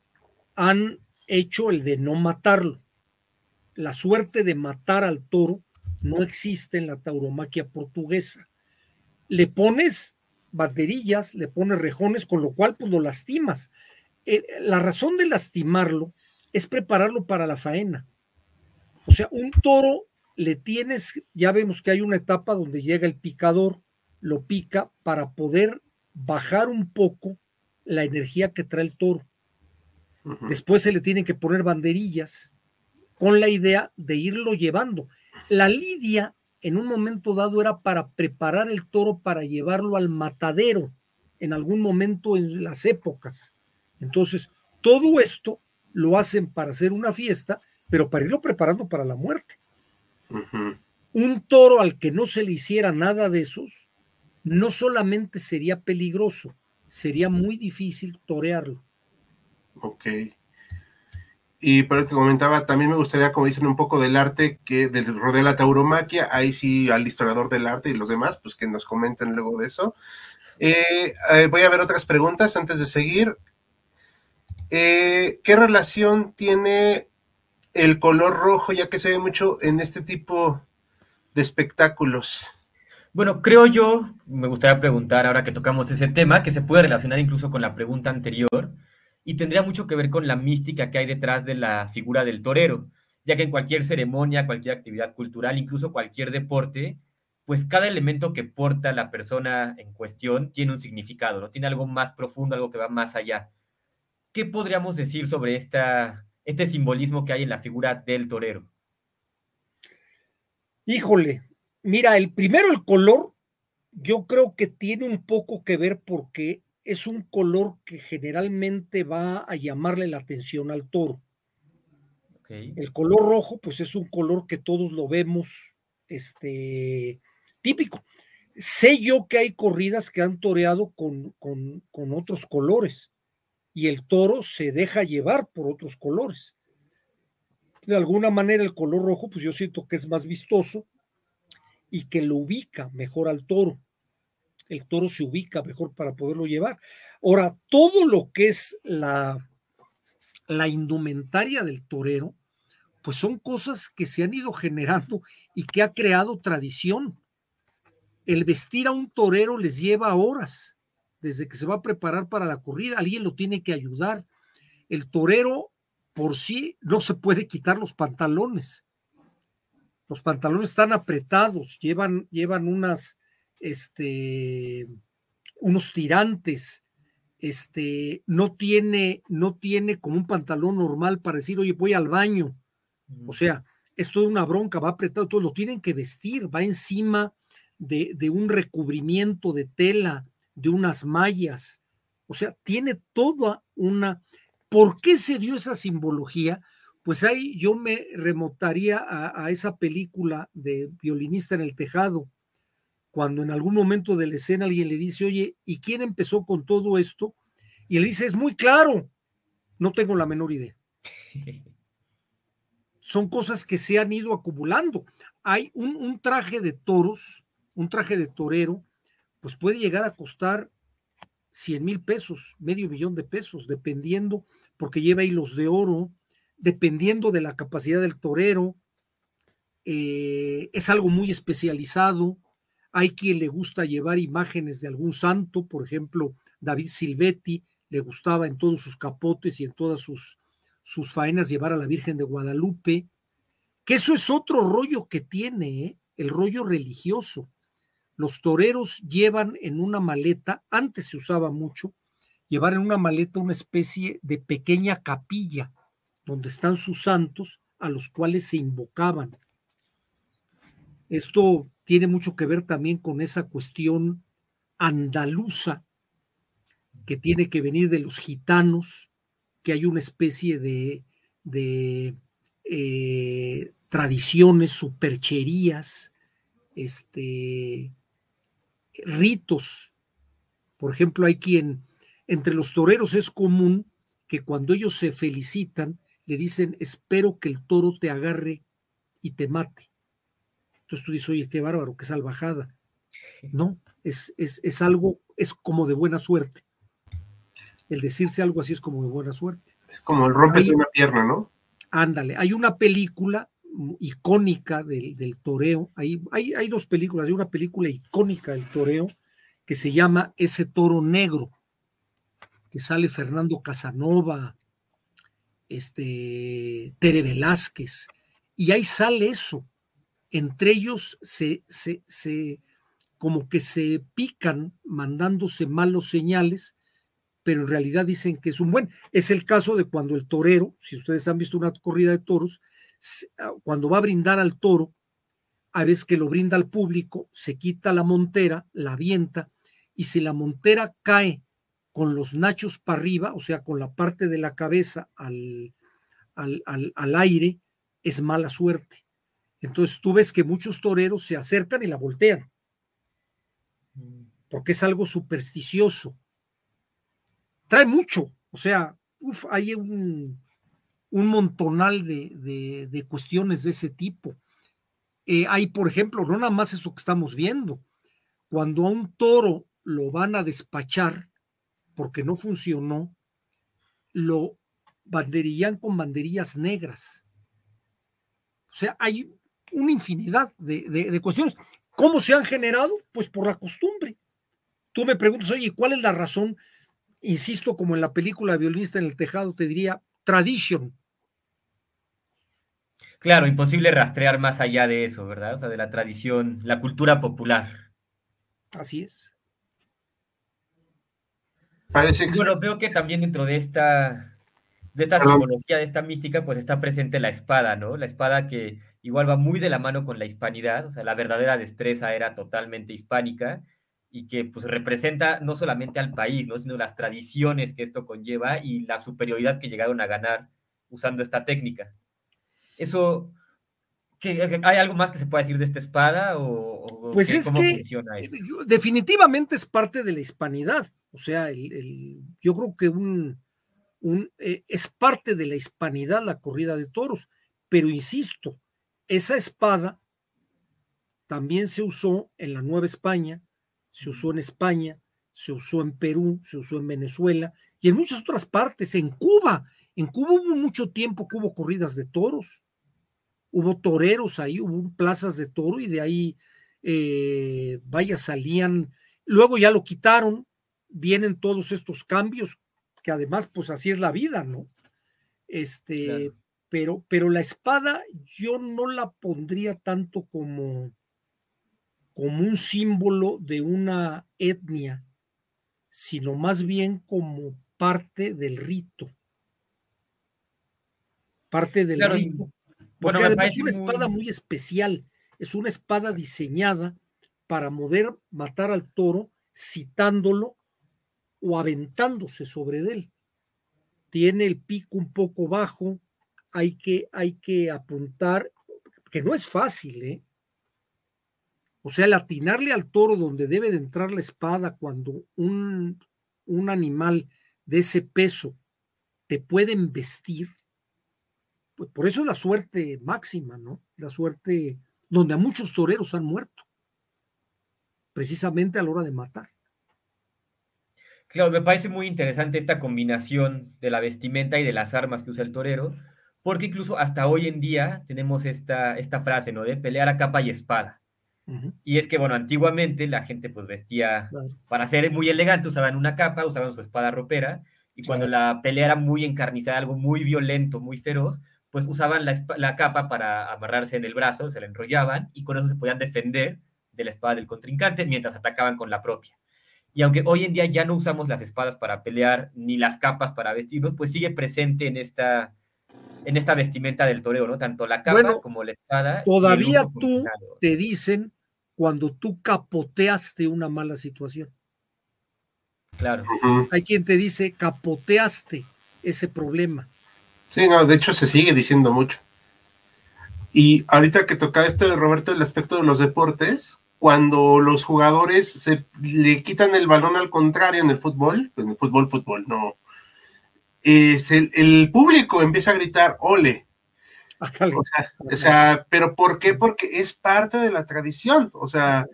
[SPEAKER 2] han hecho el de no matarlo la suerte de matar al toro no existe en la tauromaquia portuguesa. Le pones banderillas, le pones rejones, con lo cual pues lo lastimas. Eh, la razón de lastimarlo es prepararlo para la faena. O sea, un toro le tienes, ya vemos que hay una etapa donde llega el picador, lo pica para poder bajar un poco la energía que trae el toro. Después se le tienen que poner banderillas con la idea de irlo llevando. La lidia en un momento dado era para preparar el toro para llevarlo al matadero en algún momento en las épocas. Entonces, todo esto lo hacen para hacer una fiesta, pero para irlo preparando para la muerte. Un toro al que no se le hiciera nada de esos, no solamente sería peligroso, sería muy difícil torearlo.
[SPEAKER 1] Ok. Y por eso comentaba, también me gustaría, como dicen, un poco del arte que del rodea la tauromaquia. Ahí sí, al historiador del arte y los demás, pues que nos comenten luego de eso. Eh, eh, voy a ver otras preguntas antes de seguir. Eh, ¿Qué relación tiene el color rojo, ya que se ve mucho en este tipo de espectáculos?
[SPEAKER 3] Bueno, creo yo, me gustaría preguntar ahora que tocamos ese tema, que se puede relacionar incluso con la pregunta anterior y tendría mucho que ver con la mística que hay detrás de la figura del torero, ya que en cualquier ceremonia, cualquier actividad cultural, incluso cualquier deporte, pues cada elemento que porta la persona en cuestión tiene un significado, ¿no? Tiene algo más profundo, algo que va más allá. ¿Qué podríamos decir sobre esta, este simbolismo que hay en la figura del torero?
[SPEAKER 2] Híjole, mira, el primero, el color, yo creo que tiene un poco que ver porque es un color que generalmente va a llamarle la atención al toro. El color rojo, pues es un color que todos lo vemos este, típico. Sé yo que hay corridas que han toreado con, con, con otros colores y el toro se deja llevar por otros colores. De alguna manera el color rojo, pues yo siento que es más vistoso y que lo ubica mejor al toro el toro se ubica mejor para poderlo llevar. Ahora, todo lo que es la, la indumentaria del torero, pues son cosas que se han ido generando y que ha creado tradición. El vestir a un torero les lleva horas, desde que se va a preparar para la corrida, alguien lo tiene que ayudar. El torero por sí no se puede quitar los pantalones. Los pantalones están apretados, llevan, llevan unas, este, unos tirantes, este, no tiene, no tiene como un pantalón normal para decir, oye, voy al baño. O sea, es toda una bronca, va apretado, todo lo tienen que vestir, va encima de, de un recubrimiento de tela, de unas mallas. O sea, tiene toda una... ¿Por qué se dio esa simbología? Pues ahí yo me remontaría a, a esa película de violinista en el tejado, cuando en algún momento de la escena alguien le dice, oye, ¿y quién empezó con todo esto? Y él dice, es muy claro, no tengo la menor idea. Son cosas que se han ido acumulando. Hay un, un traje de toros, un traje de torero, pues puede llegar a costar 100 mil pesos, medio millón de pesos, dependiendo, porque lleva hilos de oro, dependiendo de la capacidad del torero. Eh, es algo muy especializado hay quien le gusta llevar imágenes de algún santo, por ejemplo, David Silvetti le gustaba en todos sus capotes y en todas sus, sus faenas llevar a la Virgen de Guadalupe, que eso es otro rollo que tiene, ¿eh? el rollo religioso. Los toreros llevan en una maleta, antes se usaba mucho, llevar en una maleta una especie de pequeña capilla donde están sus santos a los cuales se invocaban. Esto tiene mucho que ver también con esa cuestión andaluza que tiene que venir de los gitanos, que hay una especie de, eh, tradiciones, supercherías, este, ritos. Por ejemplo, hay quien, entre los toreros es común que cuando ellos se felicitan, le dicen, espero que el toro te agarre y te mate. Entonces tú dices, oye, qué bárbaro, qué salvajada. No, es, es, es algo, es como de buena suerte. El decirse algo así es como de buena suerte.
[SPEAKER 1] Es como el rompe de una pierna, ¿no?
[SPEAKER 2] Ándale, hay una película icónica del, toreo. Hay, hay, hay, dos películas, hay una película icónica del toreo que se llama Ese toro negro, que sale Fernando Casanova, este, Tere Velázquez, y ahí sale eso. Entre ellos se, se, se como que se pican mandándose malos señales, pero en realidad dicen que es un buen. Es el caso de cuando el torero, si ustedes han visto una corrida de toros, Ah, cuando va a brindar al toro, a veces que lo brinda al público, se quita la montera, la avienta, y si la montera cae con los nachos para arriba, o sea, con la parte de la cabeza al, al, al, aire, es mala suerte. Entonces tú ves que muchos toreros se acercan y la voltean, mm. porque es algo supersticioso. Trae mucho, o sea, uf, hay un, un montonal de, cuestiones de ese tipo. Eh, hay, por ejemplo, no nada más eso que estamos viendo, cuando a un toro lo van a despachar porque no funcionó, lo banderillan con banderillas negras. O sea, hay una infinidad de, de, cuestiones. ¿Cómo se han generado? Pues por la costumbre. Tú me preguntas, oye, ¿cuál es la razón? Insisto, como en la película Violinista en el Tejado, te diría, tradition.
[SPEAKER 3] Claro, imposible rastrear más allá de eso, ¿verdad? O sea, de la tradición, la cultura popular.
[SPEAKER 2] Así es.
[SPEAKER 3] Parece que bueno, creo que también dentro de esta, de esta simbología, de esta mística, pues está presente la espada, ¿no? La espada que igual va muy de la mano con la hispanidad, o sea, la verdadera destreza era totalmente hispánica y que pues representa no solamente al país, ¿no? sino las tradiciones que esto conlleva y la superioridad que llegaron a ganar usando esta técnica. Eso, ¿hay algo más que se pueda decir de esta espada? O,
[SPEAKER 2] pues es que definitivamente es parte de la hispanidad, o sea, el, yo creo que un, un eh, es parte de la hispanidad la corrida de toros, pero insisto, esa espada también se usó en la Nueva España, se usó en España, se usó en Perú, se usó en Venezuela y en muchas otras partes, en Cuba. En Cuba hubo mucho tiempo que hubo corridas de toros. Hubo toreros ahí, hubo plazas de toro y de ahí, eh, vaya, salían. Luego ya lo quitaron, vienen todos estos cambios, que además, pues así es la vida, ¿no? Este, pero, pero la espada yo no la pondría tanto como como un símbolo de una etnia, sino más bien como parte del rito. Parte del rito. Porque bueno, es una espada muy especial, es una espada diseñada para poder matar al toro citándolo o aventándose sobre él. Tiene el pico un poco bajo, hay que, hay que apuntar, que no es fácil, ¿eh? O sea, el atinarle al toro donde debe de entrar la espada cuando un, un animal de ese peso te puede vestir, pues por eso es la suerte máxima, ¿no? La suerte donde a muchos toreros han muerto, precisamente a la hora de matar.
[SPEAKER 3] Claro, me parece muy interesante esta combinación de la vestimenta y de las armas que usa el torero, porque incluso hasta hoy en día tenemos esta, esta frase, ¿no? De pelear a capa y espada. Y es que, bueno, antiguamente la gente pues vestía, para ser muy elegante, usaban una capa, usaban su espada ropera, y cuando la pelea era muy encarnizada, algo muy violento, muy feroz, pues usaban la, la, capa para amarrarse en el brazo, se la enrollaban, y con eso se podían defender de la espada del contrincante mientras atacaban con la propia. Y aunque hoy en día ya no usamos las espadas para pelear, ni las capas para vestirnos, pues sigue presente en esta, en esta vestimenta del toreo, ¿no? Tanto la capa como la espada.
[SPEAKER 2] Todavía tú te dicen cuando tú capoteaste una mala situación.
[SPEAKER 3] Claro.
[SPEAKER 2] Hay quien te dice capoteaste ese problema.
[SPEAKER 1] Sí, no, de hecho se sigue diciendo mucho. Y ahorita que toca esto de Roberto, el aspecto de los deportes, cuando los jugadores se le quitan el balón al contrario en el fútbol, en el fútbol, fútbol, no. Es el, público empieza a gritar, ole. O sea, pero ¿por qué? Porque es parte de la tradición, o sea,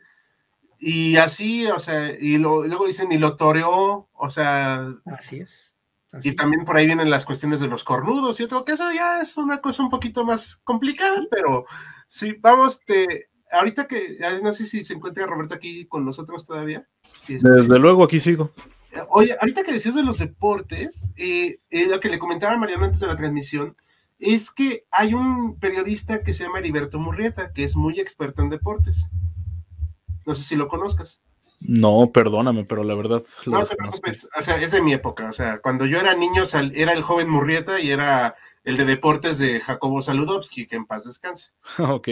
[SPEAKER 1] y así, o sea, y, luego dicen, y lo toreó, o sea.
[SPEAKER 2] Así es.
[SPEAKER 1] y también por ahí vienen las cuestiones de los cornudos y todo, que eso ya es una cosa un poquito más complicada, pero sí, vamos, te, ahorita que, no sé si se encuentra Roberto aquí con nosotros todavía.
[SPEAKER 4] Este, Desde luego, aquí sigo.
[SPEAKER 1] Oye, ahorita que decías de los deportes, eh, eh, lo que le comentaba a Mariano antes de la transmisión, es que hay un periodista que se llama Heriberto Murrieta, que es muy experto en deportes. No sé si lo conozcas.
[SPEAKER 4] No, perdóname, pero la verdad.
[SPEAKER 1] No se preocupes, o sea, es de mi época. O sea, cuando yo era niño era el joven Murrieta y era el de deportes de Jacobo Saludowski, que en paz descanse.
[SPEAKER 4] ok.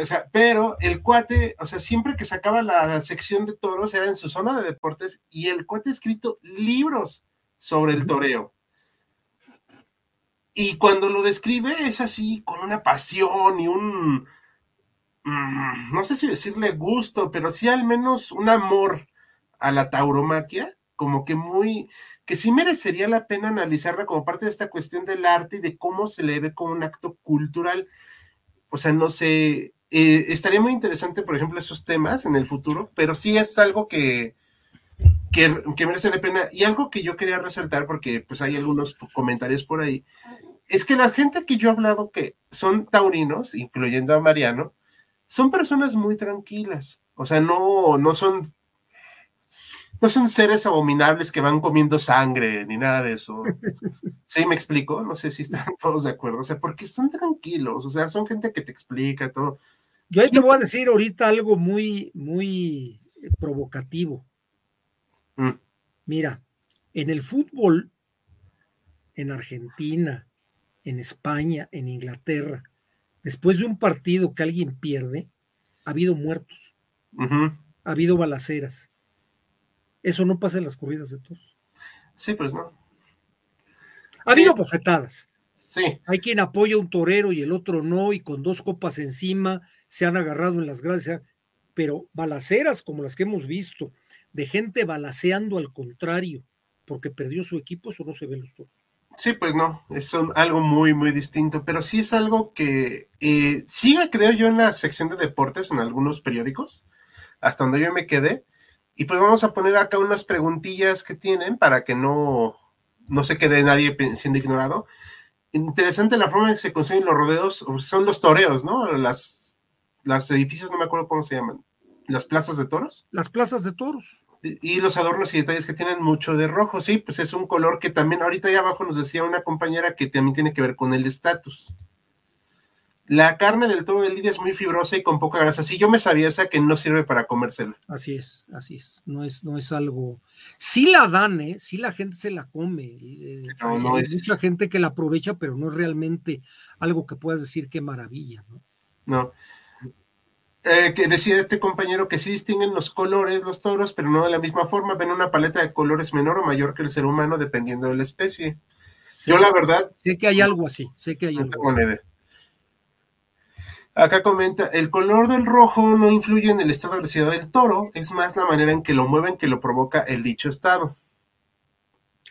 [SPEAKER 1] O sea, pero el cuate, o sea, siempre que sacaba la sección de toros era en su zona de deportes y el cuate ha escrito libros sobre el toreo. Y cuando lo describe es así, con una pasión y un, mm, no sé si decirle gusto, pero sí al menos un amor a la tauromaquia, como que muy, que sí merecería la pena analizarla como parte de esta cuestión del arte y de cómo se le ve como un acto cultural. O sea, no sé, eh, estaría muy interesante, por ejemplo, esos temas en el futuro, pero sí es algo que, que, que, merece la pena. Y algo que yo quería resaltar, porque pues hay algunos comentarios por ahí, es que la gente que yo he hablado que son taurinos, incluyendo a Mariano, son personas muy tranquilas. O sea, no, no son no son seres abominables que van comiendo sangre ni nada de eso. ¿Sí me explico? No sé si están todos de acuerdo. O sea, porque son tranquilos, o sea, son gente que te explica todo.
[SPEAKER 2] Yo ahí te voy a decir ahorita algo muy, muy eh, provocativo. Mm. Mira, en el fútbol, en Argentina, en España, en Inglaterra, después de un partido que alguien pierde, ha habido muertos, ha habido balaceras. Eso no pasa en las corridas de toros.
[SPEAKER 1] Sí, pues no.
[SPEAKER 2] Ha habido bofetadas,
[SPEAKER 1] Sí.
[SPEAKER 2] Hay quien apoya a un torero y el otro no, y con dos copas encima se han agarrado en las gracias, pero balaceras como las que hemos visto, de gente balaceando al contrario, porque perdió su equipo, eso no se ve en los toros.
[SPEAKER 1] Sí, pues no, es algo muy, muy distinto, pero sí es algo que eh, sigue, creo yo, en la sección de deportes en algunos periódicos, hasta donde yo me quedé, y pues vamos a poner acá unas preguntillas que tienen para que no, no se quede nadie siendo ignorado interesante la forma en que se construyen los rodeos, son los toreos, ¿no? Las, las edificios, no me acuerdo cómo se llaman. ¿Las plazas de toros?
[SPEAKER 2] Las plazas de toros.
[SPEAKER 1] Y, los adornos y detalles que tienen mucho de rojo, sí, pues es un color que también, ahorita ahí abajo nos decía una compañera que también tiene que ver con el estatus. La carne del toro de Lidia es muy fibrosa y con poca grasa. Sí, yo me sabía esa que no sirve para comérsela.
[SPEAKER 2] Así es, así es. No es, no es algo. Sí la dan, ¿eh? Sí la gente se la come. Eh, no, hay mucha gente que la aprovecha, pero no es realmente algo que puedas decir qué maravilla, ¿no?
[SPEAKER 1] No. Eh, que decía este compañero que sí distinguen los colores los toros, pero no de la misma forma. Ven una paleta de colores menor o mayor que el ser humano, dependiendo de la especie. yo, la verdad.
[SPEAKER 2] Sé que hay algo así. Sé que hay algo así.
[SPEAKER 1] Acá comenta, el color del rojo no influye en el estado de agresividad del toro, es más la manera en que lo mueven que lo provoca el dicho estado.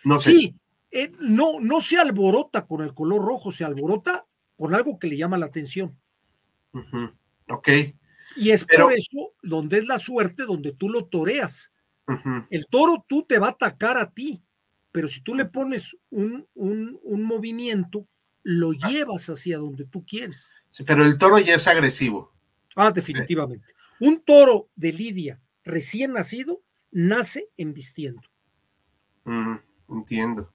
[SPEAKER 2] No sé. Sí, eh, no, no se alborota con el color rojo, se alborota con algo que le llama la atención.
[SPEAKER 1] Ok.
[SPEAKER 2] Y es por eso donde es la suerte, donde tú lo toreas. El toro tú te va a atacar a ti, pero si tú le pones un, un, un movimiento, lo llevas hacia donde tú quieres.
[SPEAKER 1] Sí, pero el toro ya es agresivo.
[SPEAKER 2] Ah, definitivamente. Un toro de Lidia recién nacido nace embistiendo.
[SPEAKER 1] Mm, entiendo.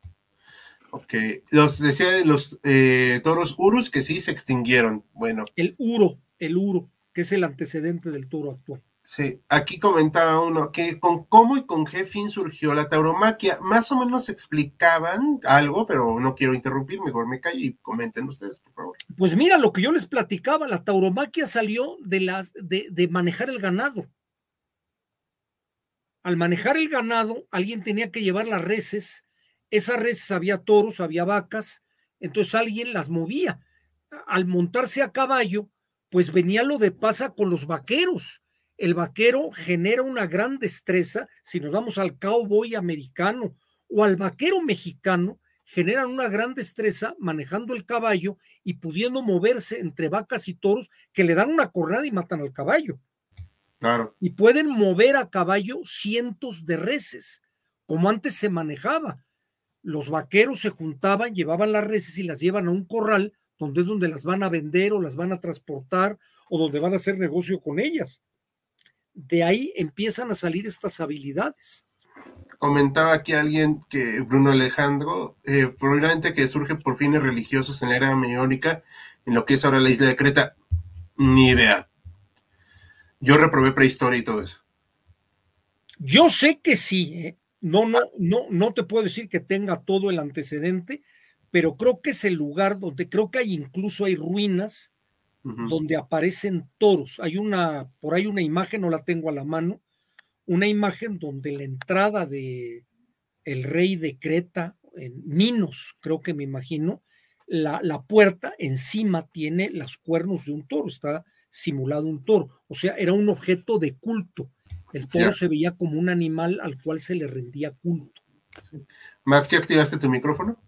[SPEAKER 1] Ok. Los decía los eh, toros urus que sí se extinguieron. Bueno.
[SPEAKER 2] El uro, el uro, que es el antecedente del toro actual.
[SPEAKER 1] Sí, aquí comentaba uno que con cómo y con qué fin surgió la tauromaquia. Más o menos explicaban algo, pero no quiero interrumpir, mejor me callo y comenten ustedes, por favor.
[SPEAKER 2] Pues mira, lo que yo les platicaba, la tauromaquia salió de, las, de, de manejar el ganado. Al manejar el ganado, alguien tenía que llevar las reses. Esas reses había toros, había vacas, entonces alguien las movía. Al montarse a caballo, pues venía lo de pasa con los vaqueros el vaquero genera una gran destreza, si nos vamos al cowboy americano o al vaquero mexicano, generan una gran destreza manejando el caballo y pudiendo moverse entre vacas y toros que le dan una cornada y matan al caballo.
[SPEAKER 1] Claro.
[SPEAKER 2] Y pueden mover a caballo cientos de reses, como antes se manejaba. Los vaqueros se juntaban, llevaban las reses y las llevan a un corral donde es donde las van a vender o las van a transportar o donde van a hacer negocio con ellas de ahí empiezan a salir estas habilidades.
[SPEAKER 1] Comentaba aquí alguien que Bruno Alejandro, eh, probablemente que surge por fines religiosos en la era meónica, en lo que es ahora la isla de Creta. Ni idea. Yo reprobé prehistoria y todo eso.
[SPEAKER 2] Yo sé que sí, ¿eh? no, no, no, no te puedo decir que tenga todo el antecedente, pero creo que es el lugar donde creo que hay incluso hay ruinas donde aparecen toros. Hay una, por ahí una imagen, no la tengo a la mano, una imagen donde la entrada de el rey de Creta, en Minos, creo que me imagino, la, la, puerta encima tiene los cuernos de un toro, está simulado un toro, o sea, era un objeto de culto. El toro se veía como un animal al cual se le rendía culto.
[SPEAKER 1] Max, ¿ya activaste tu micrófono?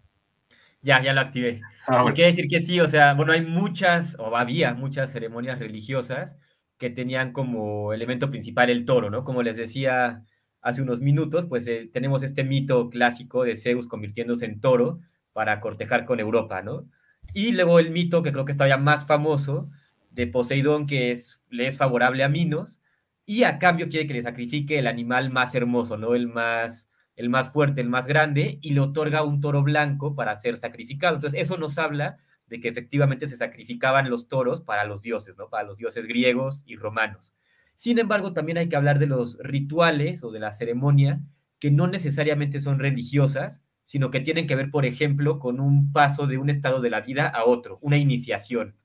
[SPEAKER 3] Ya, ya lo activé. Ah, y quiere decir que sí, o sea, bueno, hay muchas, o había muchas ceremonias religiosas que tenían como elemento principal el toro, ¿no? Como les decía hace unos minutos, pues eh, tenemos este mito clásico de Zeus convirtiéndose en toro para cortejar con Europa, ¿no? Y luego el mito, que creo que es todavía más famoso, de Poseidón, que es, le es favorable a Minos, y a cambio quiere que le sacrifique el animal más hermoso, ¿no? El más el más fuerte, el más grande, y le otorga un toro blanco para ser sacrificado. Entonces, eso nos habla de que efectivamente se sacrificaban los toros para los dioses, ¿no? Para los dioses griegos y romanos. Sin embargo, también hay que hablar de los rituales o de las ceremonias que no necesariamente son religiosas, sino que tienen que ver, por ejemplo, con un paso de un estado de la vida a otro, una iniciación.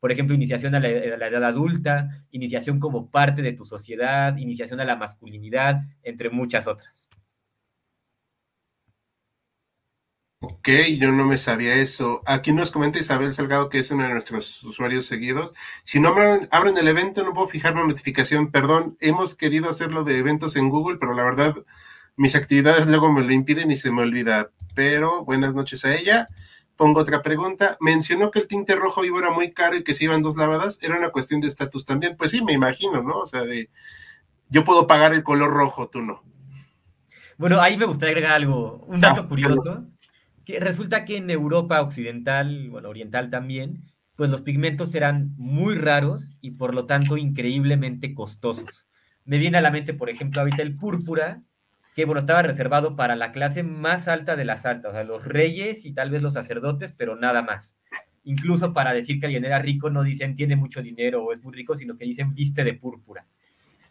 [SPEAKER 3] Por ejemplo, iniciación a la, a la edad adulta, iniciación como parte de tu sociedad, iniciación a la masculinidad, entre muchas otras.
[SPEAKER 1] Ok, yo no me sabía eso. Aquí nos comenta Isabel Salgado, que es uno de nuestros usuarios seguidos. Si no abren el evento, no puedo fijar la notificación. Perdón, hemos querido hacerlo de eventos en Google, pero la verdad, mis actividades luego me lo impiden y se me olvida. Pero buenas noches a ella. Pongo otra pregunta. Mencionó que el tinte rojo vivo era muy caro y que se iban dos lavadas. Era una cuestión de estatus también. Pues sí, me imagino, ¿no? O sea, de yo puedo pagar el color rojo, tú no.
[SPEAKER 3] Bueno, ahí me gustaría agregar algo, un dato ah, curioso que resulta que en Europa occidental, bueno, oriental también, pues los pigmentos eran muy raros y por lo tanto increíblemente costosos. Me viene a la mente, por ejemplo, ahorita el púrpura, que bueno, estaba reservado para la clase más alta de las altas, o sea, los reyes y tal vez los sacerdotes, pero nada más. Incluso para decir que alguien era rico, no dicen tiene mucho dinero o es muy rico, sino que dicen viste de púrpura.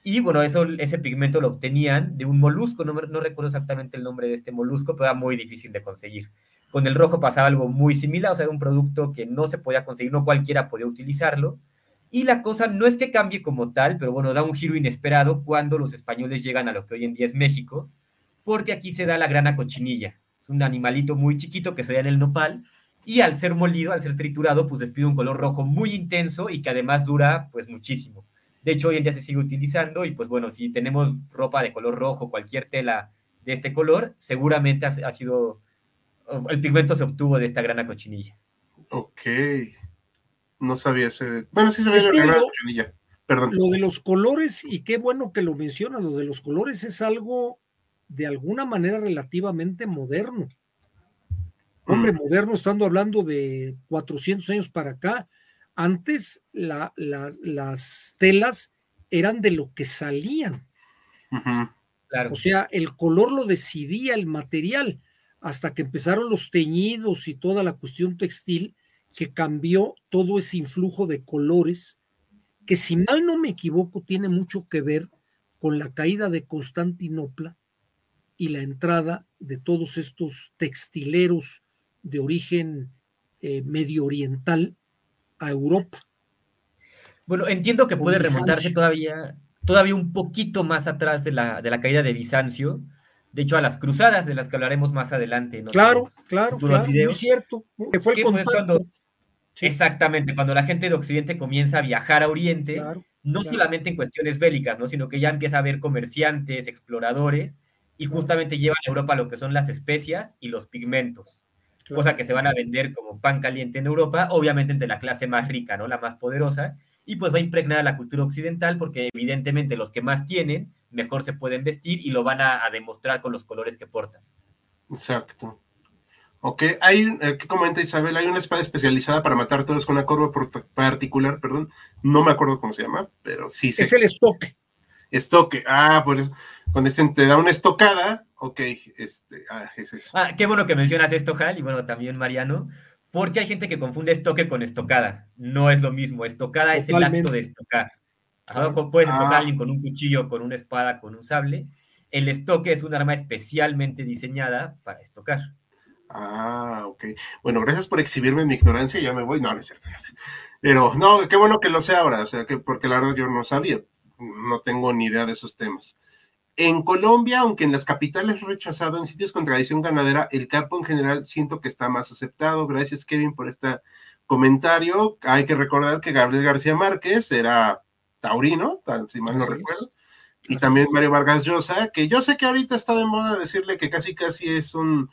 [SPEAKER 3] Y bueno, eso, ese pigmento lo obtenían de un molusco, no, recuerdo exactamente el nombre de este molusco, pero era muy difícil de conseguir. Con el rojo pasaba algo muy similar, o sea, un producto que no se podía conseguir, no cualquiera podía utilizarlo. Y la cosa no es que cambie como tal, pero bueno, da un giro inesperado cuando los españoles llegan a lo que hoy en día es México, porque aquí se da la grana cochinilla. Es un animalito muy chiquito que se da en el nopal y al ser molido, al ser triturado, pues despide un color rojo muy intenso y que además dura pues muchísimo. De hecho, hoy en día se sigue utilizando y pues bueno, si tenemos ropa de color rojo, cualquier tela de este color, seguramente ha, sido, el pigmento se obtuvo de esta grana cochinilla.
[SPEAKER 1] Ok. No sabía ese. Bueno, sí sabía la grana cochinilla. Perdón.
[SPEAKER 2] Lo de los colores, y qué bueno que lo mencionas, lo de los colores es algo de alguna manera relativamente moderno. Hombre, mm. moderno, estando hablando de 400 años para acá, antes las telas eran de lo que salían. O sea, el color lo decidía el material, hasta que empezaron los teñidos y toda la cuestión textil que cambió todo ese influjo de colores que si mal no me equivoco tiene mucho que ver con la caída de Constantinopla y la entrada de todos estos textileros de origen eh, medio oriental a Europa.
[SPEAKER 3] Bueno, entiendo que puede remontarse todavía, todavía un poquito más atrás de la, de la caída de Bizancio, de hecho a las cruzadas de las que hablaremos más adelante.
[SPEAKER 2] Claro, claro, claro, es cierto. Que fue
[SPEAKER 3] cuando, Exactamente, cuando la gente de Occidente comienza a viajar a Oriente, no solamente en cuestiones bélicas, ¿no? sino que ya empieza a haber comerciantes, exploradores, y justamente llevan a Europa lo que son las especias y los pigmentos, cosa que se van a vender como pan caliente en Europa, obviamente entre la clase más rica, ¿no? La más poderosa, y pues va a impregnar la cultura occidental porque evidentemente los que más tienen mejor se pueden vestir y lo van a, a demostrar con los colores que portan.
[SPEAKER 1] Exacto. Ok, hay, eh, ¿qué comenta Isabel? Hay una espada especializada para matar todos con una curva particular, perdón. No me acuerdo cómo se llama, pero sí sé.
[SPEAKER 2] Es el estoque.
[SPEAKER 1] Estoque, ah, por eso. Cuando te da una estocada, ok, este, ah, es eso.
[SPEAKER 3] Ah, qué bueno que mencionas esto, Hal, y bueno, también Mariano, porque hay gente que confunde estoque con estocada. No es lo mismo. Estocada es el acto de estocar. puedes estocar a alguien con un cuchillo, con una espada, con un sable. El estoque es un arma especialmente diseñada para estocar.
[SPEAKER 1] Ah, ok. Bueno, gracias por exhibirme mi ignorancia, ya me voy. No, no es cierto. Pero no, qué bueno que lo sé ahora, o sea, que porque la verdad yo no sabía, no tengo ni idea de esos temas. En Colombia, aunque en las capitales rechazado, en sitios con tradición ganadera, el campo en general siento que está más aceptado. Gracias, Kevin, por este comentario. Hay que recordar que Gabriel García Márquez era taurino, si mal no recuerdo. Y también Mario Vargas Llosa, que yo sé que ahorita está de moda decirle que casi casi es un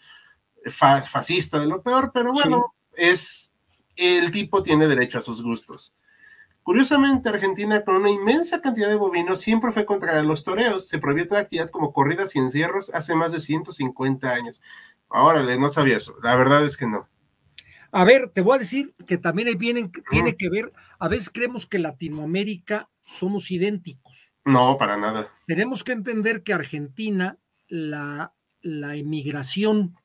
[SPEAKER 1] fascista de lo peor, pero bueno, es el tipo tiene derecho a sus gustos. Curiosamente, Argentina, con una inmensa cantidad de bovinos, siempre fue contra los toreos. Se prohibió toda actividad como corridas y encierros hace más de 150 años. Órale, no sabía eso. La verdad es que no.
[SPEAKER 2] A ver, te voy a decir que también vienen, tiene que ver, a veces creemos que Latinoamérica somos idénticos.
[SPEAKER 1] No, para nada.
[SPEAKER 2] Tenemos que entender que Argentina, la, la emigración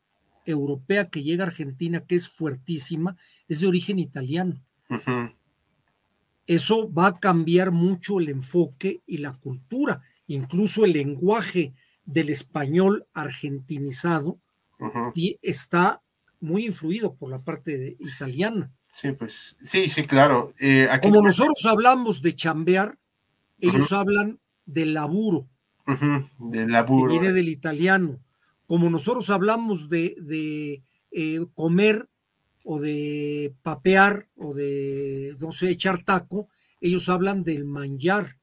[SPEAKER 2] europea que llega a Argentina, que es fuertísima, es de origen italiano. Eso va a cambiar mucho el enfoque y la cultura, incluso el lenguaje del español argentinizado y está muy influido por la parte italiana.
[SPEAKER 1] Sí, pues sí, sí, claro.
[SPEAKER 2] Eh, Como nosotros hablamos de chambear, ellos hablan del laburo.
[SPEAKER 1] Del laburo.
[SPEAKER 2] Que viene del italiano como nosotros hablamos de, eh, comer o de papear o de, no sé, echar taco, ellos hablan del manjar.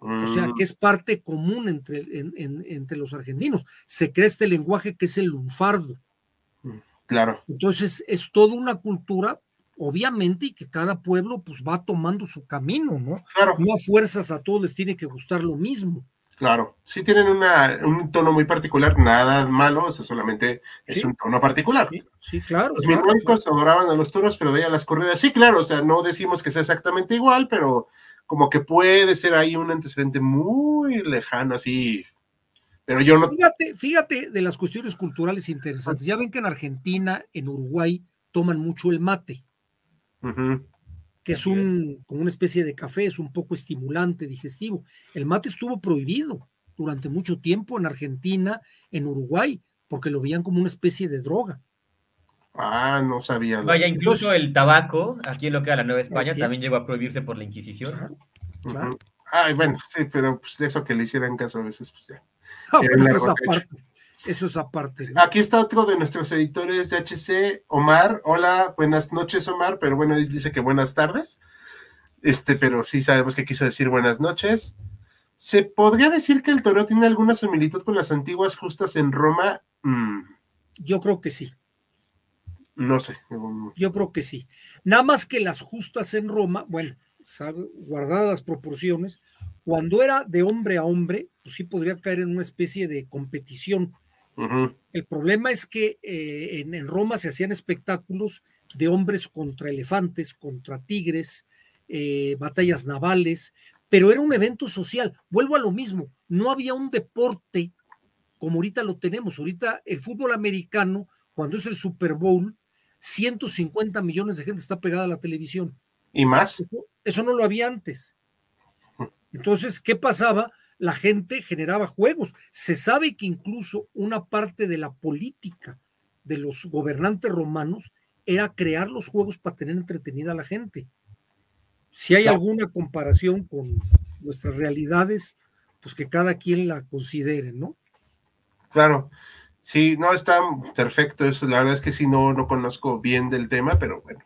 [SPEAKER 2] O sea, que es mm. parte común entre, entre los argentinos. Se crea este lenguaje que es el lunfardo.
[SPEAKER 1] Mm, claro.
[SPEAKER 2] Entonces, es toda una cultura, obviamente, y que cada pueblo pues va tomando su camino, ¿no?
[SPEAKER 1] Claro.
[SPEAKER 2] No a fuerzas a todos les tiene que gustar lo mismo.
[SPEAKER 1] Claro, sí tienen un tono muy particular, nada malo, o solamente es un tono particular.
[SPEAKER 2] Sí, claro.
[SPEAKER 1] Los claro, adoraban a los toros, pero veían las corridas. Sí, claro, o sea, no decimos que sea exactamente igual, pero como que puede ser ahí un antecedente muy lejano, así. Pero yo no.
[SPEAKER 2] Fíjate, fíjate de las cuestiones culturales interesantes. Ya ven que en Argentina, en Uruguay, toman mucho el mate que es un, como una especie de café, es un poco estimulante, digestivo. El mate estuvo prohibido durante mucho tiempo en Argentina, en Uruguay, porque lo veían como una especie de droga.
[SPEAKER 1] Ah, no sabía.
[SPEAKER 3] Vaya, incluso el tabaco, aquí en lo que era la Nueva España, también llegó a prohibirse por la Inquisición.
[SPEAKER 1] Ay, bueno, sí, pero pues, eso que le hicieran caso a veces, pues ya.
[SPEAKER 2] Eso es aparte.
[SPEAKER 1] Aquí está otro de nuestros editores de HC, Omar. Hola, buenas noches, Omar, pero bueno, dice que buenas tardes. Este, pero sí sabemos que quiso decir buenas noches. ¿Se podría decir que el toro tiene alguna similitud con las antiguas justas en Roma? Mm.
[SPEAKER 2] Yo creo que sí.
[SPEAKER 1] No sé.
[SPEAKER 2] Yo creo que sí. Nada más que las justas en Roma, bueno, guardadas las proporciones, cuando era de hombre a hombre, pues sí podría caer en una especie de competición el problema es que eh, en, Roma se hacían espectáculos de hombres contra elefantes, contra tigres, eh, batallas navales, pero era un evento social. Vuelvo a lo mismo, no había un deporte como ahorita lo tenemos. Ahorita el fútbol americano, cuando es el Super Bowl, 150 millones de gente está pegada a la televisión.
[SPEAKER 1] ¿Y más?
[SPEAKER 2] Eso no lo había antes. Entonces, ¿qué pasaba? La gente generaba juegos. Se sabe que incluso una parte de la política de los gobernantes romanos era crear los juegos para tener entretenida a la gente. Si hay alguna comparación con nuestras realidades, pues que cada quien la considere, ¿no?
[SPEAKER 1] Claro. Sí, no, está perfecto eso. La verdad es que sí, no, no conozco bien del tema, pero bueno.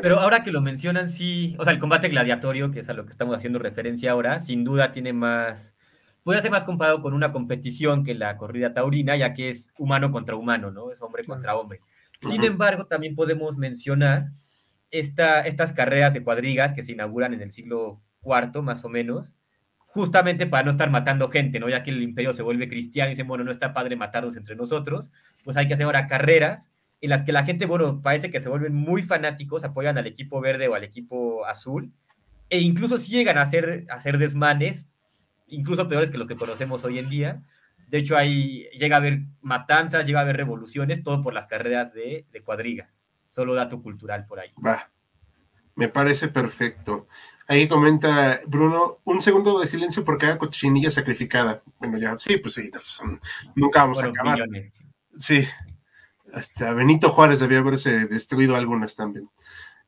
[SPEAKER 3] Pero ahora que lo mencionan, sí, o sea, el combate gladiatorio, que es a lo que estamos haciendo referencia ahora, sin duda tiene más, puede ser más comparado con una competición que la corrida taurina, ya que es humano contra humano, ¿no? Es hombre contra hombre. Sin embargo, también podemos mencionar esta, estas carreras de cuadrigas que se inauguran en el siglo IV, más o menos, justamente para no estar matando gente, ¿no? Ya que el imperio se vuelve cristiano y dicen, bueno, no está padre matarnos entre nosotros, pues hay que hacer ahora carreras en las que la gente, bueno, parece que se vuelven muy fanáticos, apoyan al equipo verde o al equipo azul, e incluso si llegan a hacer, hacer desmanes, incluso peores que los que conocemos hoy en día. De hecho, ahí llega a haber matanzas, llega a haber revoluciones, todo por las carreras de, de cuadrigas. Solo dato cultural por ahí.
[SPEAKER 1] Me parece perfecto. Ahí comenta Bruno, un segundo de silencio por cada cochinilla sacrificada. Bueno, ya, sí, pues sí, pues, nunca vamos a acabar. Sí, hasta Benito Juárez debía haberse destruido algunas también.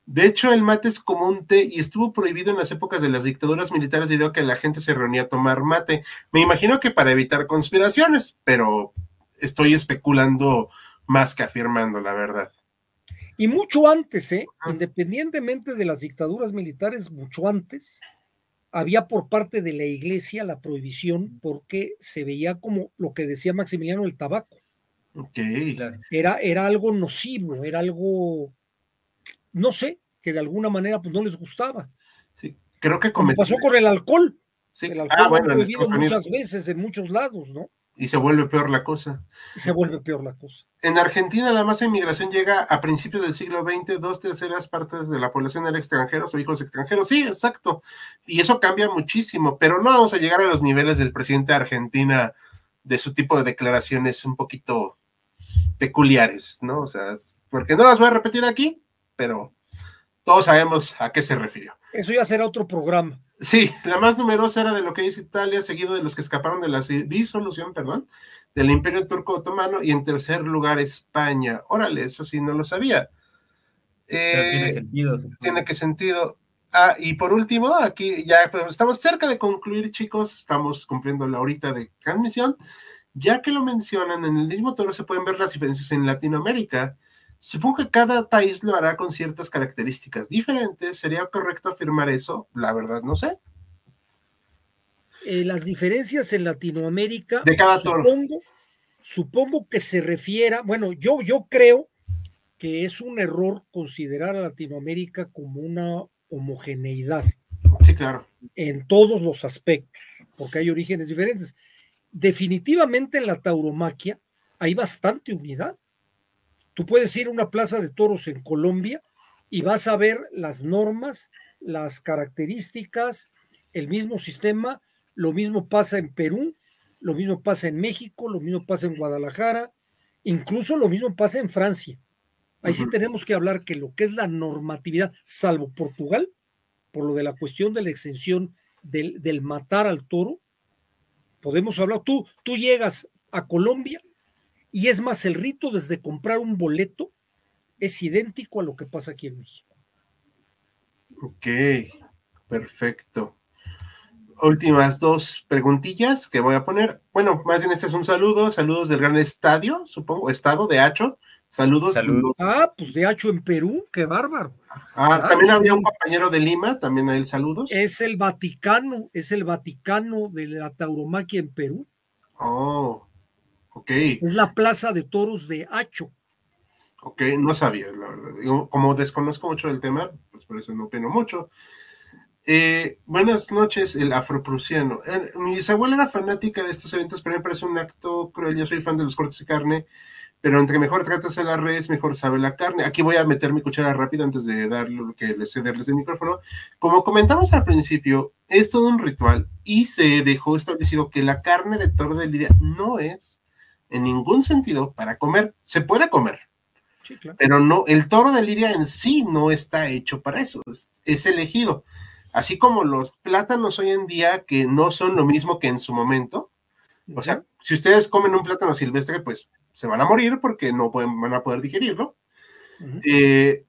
[SPEAKER 1] De hecho, el mate es como un té y estuvo prohibido en las épocas de las dictaduras militares debido a que la gente se reunía a tomar mate. Me imagino que para evitar conspiraciones, pero estoy especulando más que afirmando la verdad.
[SPEAKER 2] Y mucho antes, ¿eh? independientemente de las dictaduras militares, mucho antes, había por parte de la iglesia la prohibición porque se veía como lo que decía Maximiliano el tabaco.
[SPEAKER 1] Okay.
[SPEAKER 2] Era, era algo nocivo, era algo, no sé, que de alguna manera pues no les gustaba.
[SPEAKER 1] Sí, creo que
[SPEAKER 2] como pasó con el alcohol. Sí. El alcohol ah, bueno, muchas veces en muchos lados, ¿no?
[SPEAKER 1] Y se vuelve peor la cosa.
[SPEAKER 2] se vuelve peor la cosa.
[SPEAKER 1] En Argentina la masa de inmigración llega a principios del siglo XX, dos terceras partes de la población eran extranjeros o hijos extranjeros. Sí, exacto. Y eso cambia muchísimo, pero no vamos a llegar a los niveles del presidente de Argentina de su tipo de declaraciones un poquito peculiares, ¿no? O sea, porque no las voy a repetir aquí, pero todos sabemos a qué se refirió.
[SPEAKER 2] Eso ya será otro programa.
[SPEAKER 1] Sí, la más numerosa era de lo que dice Italia, seguido de los que escaparon de la disolución, perdón, del Imperio Turco Otomano, y en tercer lugar España. Órale, eso sí no lo sabía.
[SPEAKER 3] tiene eh, sentido.
[SPEAKER 1] Tiene que sentido. Ah, y por último, aquí ya pues, estamos cerca de concluir, chicos, estamos cumpliendo la horita de transmisión. Ya que lo mencionan, en el mismo toro se pueden ver las diferencias en Latinoamérica. Supongo que cada país lo hará con ciertas características diferentes. ¿Sería correcto afirmar eso? La verdad, no sé.
[SPEAKER 2] Eh, las diferencias en Latinoamérica.
[SPEAKER 1] De cada supongo,
[SPEAKER 2] Supongo que se refiera, bueno, yo, yo creo que es un error considerar a Latinoamérica como una homogeneidad.
[SPEAKER 1] Sí, claro.
[SPEAKER 2] En todos los aspectos, porque hay orígenes diferentes. Definitivamente en la tauromaquia hay bastante unidad. Tú puedes ir a una plaza de toros en Colombia y vas a ver las normas, las características, el mismo sistema. Lo mismo pasa en Perú, lo mismo pasa en México, lo mismo pasa en Guadalajara, incluso lo mismo pasa en Francia. Ahí sí tenemos que hablar que lo que es la normatividad, salvo Portugal, por lo de la cuestión de la exención del, del matar al toro, podemos hablar, tú, tú llegas a Colombia y es más, el rito desde comprar un boleto es idéntico a lo que pasa aquí en México.
[SPEAKER 1] Ok, perfecto. Últimas dos preguntillas que voy a poner. Bueno, más bien este es un saludo. Saludos del gran estadio, supongo, estado de Hacho. Saludos.
[SPEAKER 3] Saludos.
[SPEAKER 2] Ah, pues de Hacho en Perú, qué bárbaro.
[SPEAKER 1] Ah, también había un compañero de Lima, también a él saludos.
[SPEAKER 2] Es el Vaticano, es el Vaticano de la tauromaquia en Perú.
[SPEAKER 1] Oh,
[SPEAKER 2] es la plaza de toros de Hacho.
[SPEAKER 1] Ok, no sabía, la verdad. como desconozco mucho del tema, pues por eso no opino mucho. Eh, buenas noches, el afroprusiano. Eh, mi bisabuela era fanática de estos eventos, pero me parece un acto cruel. Yo soy fan de los cortes de carne, pero entre mejor tratas a la res, mejor sabe la carne. Aquí voy a meter mi cuchara rápido antes de dar lo que les cederles el micrófono. Como comentamos al principio, es todo un ritual y se dejó establecido que la carne de toro de Lidia no es en ningún sentido para comer. Se puede comer, Pero no, el toro de Lidia en sí no está hecho para eso, es, elegido. Así como los plátanos hoy en día, que no son lo mismo que en su momento. O sea, si ustedes comen un plátano silvestre, pues se van a morir porque no pueden, van a poder digerirlo. Eh,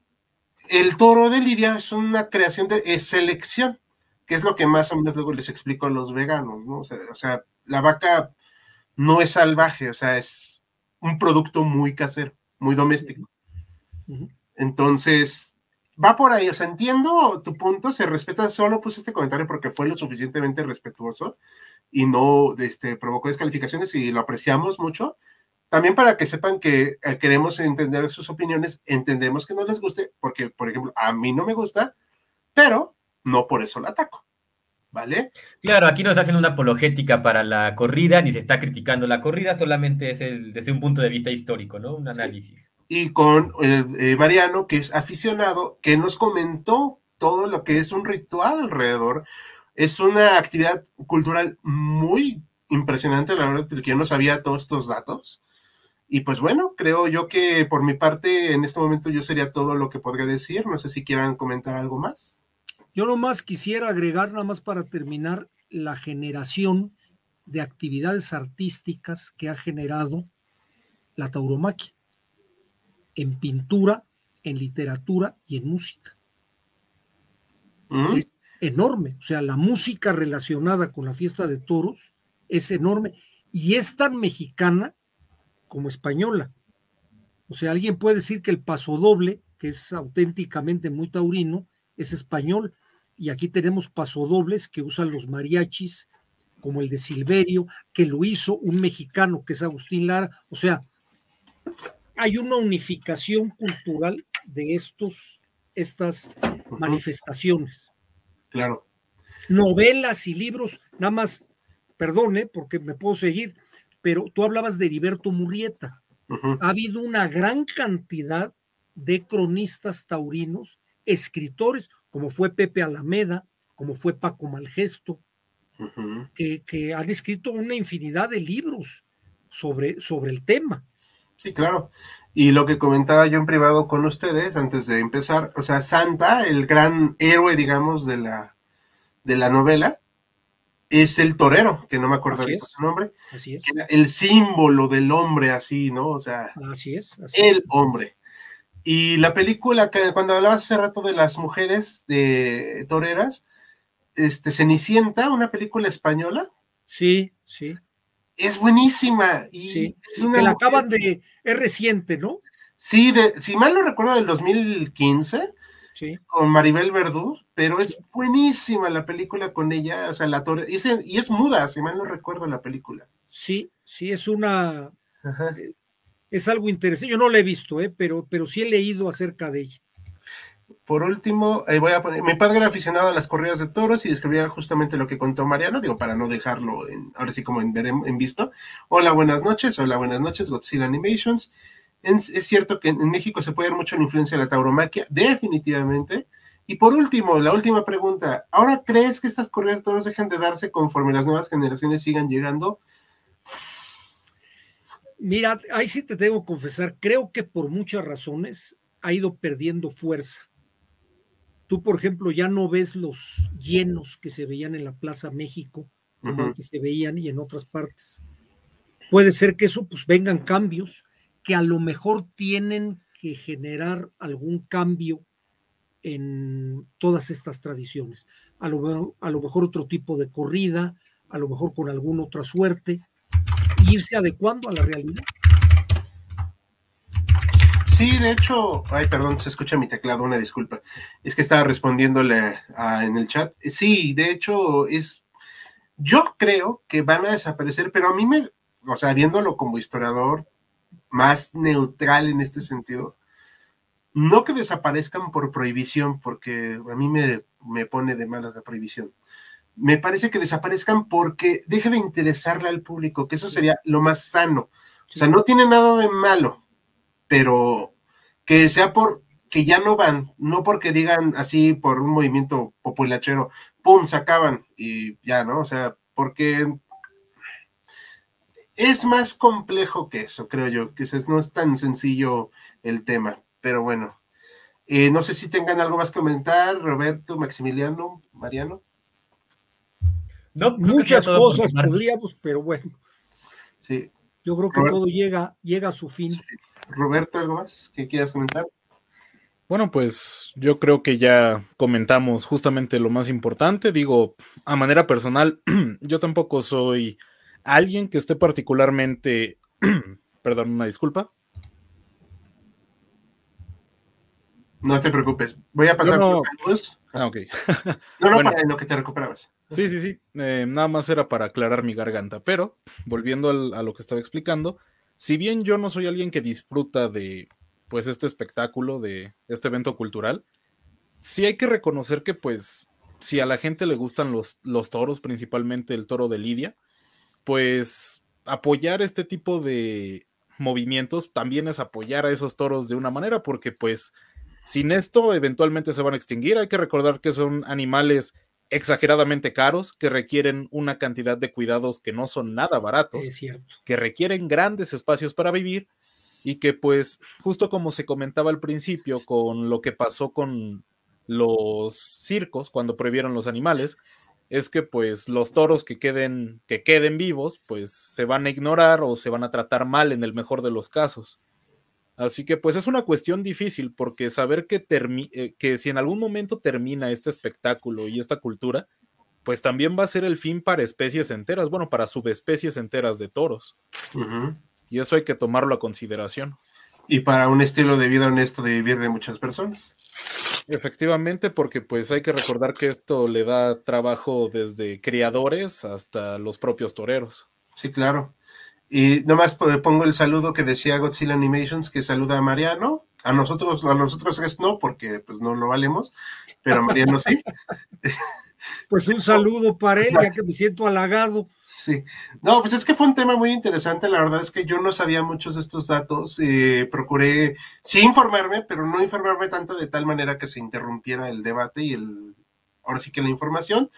[SPEAKER 1] el toro de Lidia es una creación de selección, que es lo que más o menos luego les explico a los veganos, ¿no? O sea, la vaca no es salvaje, o sea, es un producto muy casero, muy doméstico. Entonces, va por ahí, o sea, entiendo tu punto, se respeta, solo puse este comentario porque fue lo suficientemente respetuoso y no este, provocó descalificaciones y lo apreciamos mucho. También para que sepan que eh, queremos entender sus opiniones, entendemos que no les guste, porque, por ejemplo, a mí no me gusta, pero no por eso la ataco. ¿Vale?
[SPEAKER 3] Claro, aquí no está haciendo una apologética para la corrida, ni se está criticando la corrida, solamente es el, desde un punto de vista histórico, ¿no? Un análisis.
[SPEAKER 1] Y con eh, Mariano, que es aficionado, que nos comentó todo lo que es un ritual alrededor. Es una actividad cultural muy impresionante, la verdad, porque yo no sabía todos estos datos. Y pues bueno, creo yo que por mi parte en este momento yo sería todo lo que podría decir. No sé si quieran comentar algo más.
[SPEAKER 2] Yo nomás quisiera agregar, nada más para terminar, la generación de actividades artísticas que ha generado la tauromaquia en pintura, en literatura y en música. Mm. Es enorme, o sea, la música relacionada con la fiesta de toros es enorme y es tan mexicana como española. O sea, alguien puede decir que el paso doble, que es auténticamente muy taurino, es español. Y aquí tenemos pasodobles que usan los mariachis, como el de Silverio, que lo hizo un mexicano, que es Agustín Lara. O sea, hay una unificación cultural de estos, estas manifestaciones.
[SPEAKER 1] Claro.
[SPEAKER 2] Novelas y libros, nada más, perdone, porque me puedo seguir, pero tú hablabas de Heriberto Murrieta. Ha habido una gran cantidad de cronistas taurinos, escritores, como fue Pepe Alameda, como fue Paco Malgesto, que, han escrito una infinidad de libros sobre, sobre el tema.
[SPEAKER 1] Sí, claro. Y lo que comentaba yo en privado con ustedes antes de empezar, o sea, Santa, el gran héroe, digamos, de la, de la novela, es el torero, que no me acuerdo de su nombre.
[SPEAKER 2] Así es.
[SPEAKER 1] El símbolo del hombre, así, ¿no? O sea,
[SPEAKER 2] así es.
[SPEAKER 1] el hombre. Y la película, que cuando hablabas hace rato de las mujeres de toreras, este, Cenicienta, una película española.
[SPEAKER 2] Sí, sí.
[SPEAKER 1] Es buenísima. Y
[SPEAKER 2] sí, es una que la acaban de. Es reciente, ¿no?
[SPEAKER 1] Sí, de, si mal no recuerdo, del 2015 con Maribel Verdú, pero es buenísima la película con ella, o sea, la torre, y es, muda, si mal no recuerdo la película.
[SPEAKER 2] Sí, sí, es una, eh, es algo interesante, yo no la he visto, eh, pero, pero sí he leído acerca de ella.
[SPEAKER 1] Por último, voy a poner, mi padre era aficionado a las corridas de toros y describía justamente lo que contó Mariano, digo, para no dejarlo en, ahora sí como en, en visto. Hola, buenas noches, hola, buenas noches, Godzilla Animations. Es, cierto que en, México se puede ver mucho la influencia de la tauromaquia, definitivamente. Y por último, la última pregunta. ¿Ahora crees que estas corridas toros dejan de darse conforme las nuevas generaciones sigan llegando?
[SPEAKER 2] Mira, ahí sí te tengo que confesar, creo que por muchas razones ha ido perdiendo fuerza. Tú, por ejemplo, ya no ves los llenos que se veían en la Plaza México, como antes se veían y en otras partes. Puede ser que eso, pues vengan cambios que a lo mejor tienen que generar algún cambio en todas estas tradiciones. A lo, a lo mejor otro tipo de corrida, a lo mejor con alguna otra suerte, irse adecuando a la realidad.
[SPEAKER 1] Sí, de hecho, ay, perdón, se escucha mi teclado, una disculpa. Es que estaba respondiéndole en el chat. Sí, de hecho, es. Yo creo que van a desaparecer, pero a mí me, o sea, viéndolo como historiador, más neutral en este sentido. No que desaparezcan por prohibición, porque a mí me, me pone de malas la prohibición. Me parece que desaparezcan porque deje de interesarle al público, que eso sería lo más sano. O sea, no tiene nada de malo, pero que sea por que ya no van, no porque digan así por un movimiento populachero, pum, se acaban y ya, ¿no? O sea, porque es más complejo que eso, creo yo, que no es tan sencillo el tema, pero bueno. Eh, no sé si tengan algo más que comentar, Roberto, Maximiliano, Mariano.
[SPEAKER 2] No, muchas cosas podríamos, pero bueno.
[SPEAKER 1] Sí.
[SPEAKER 2] Yo creo que todo llega, llega a su fin.
[SPEAKER 1] Roberto, ¿algo más que quieras comentar?
[SPEAKER 4] Bueno, pues yo creo que ya comentamos justamente lo más importante. Digo, a manera personal, yo tampoco soy alguien que esté particularmente, perdón, una disculpa.
[SPEAKER 1] No te preocupes, voy a pasar
[SPEAKER 4] no... los Ah, ok.
[SPEAKER 1] no, no, para lo que te recuperabas.
[SPEAKER 4] Sí, sí, sí. Eh, nada más era para aclarar mi garganta. Pero, volviendo a lo que estaba explicando, si bien yo no soy alguien que disfruta de pues este espectáculo de este evento cultural, sí hay que reconocer que pues si a la gente le gustan los, los toros, principalmente el toro de Lidia, pues apoyar este tipo de movimientos también es apoyar a esos toros de una manera, porque pues sin esto eventualmente se van a extinguir. Hay que recordar que son animales exageradamente caros, que requieren una cantidad de cuidados que no son nada baratos, que requieren grandes espacios para vivir y que pues justo como se comentaba al principio con lo que pasó con los circos cuando prohibieron los animales, es que pues los toros que queden, que queden vivos pues se van a ignorar o se van a tratar mal en el mejor de los casos. Así que pues es una cuestión difícil porque saber que, eh, que si en algún momento termina este espectáculo y esta cultura, pues también va a ser el fin para especies enteras, bueno, para subespecies enteras de toros. Y eso hay que tomarlo a consideración.
[SPEAKER 1] Y para un estilo de vida honesto de vivir de muchas personas.
[SPEAKER 4] Efectivamente, porque pues hay que recordar que esto le da trabajo desde criadores hasta los propios toreros.
[SPEAKER 1] Sí, claro. Y nomás pongo el saludo que decía Godzilla Animations, que saluda a Mariano. A nosotros, a nosotros es no, porque pues no lo valemos, pero a Mariano sí.
[SPEAKER 2] Pues un saludo para él, ya que me siento halagado.
[SPEAKER 1] Sí, no, pues es que fue un tema muy interesante. La verdad es que yo no sabía muchos de estos datos. Eh, procuré sí informarme, pero no informarme tanto de tal manera que se interrumpiera el debate y el, ahora sí que la información.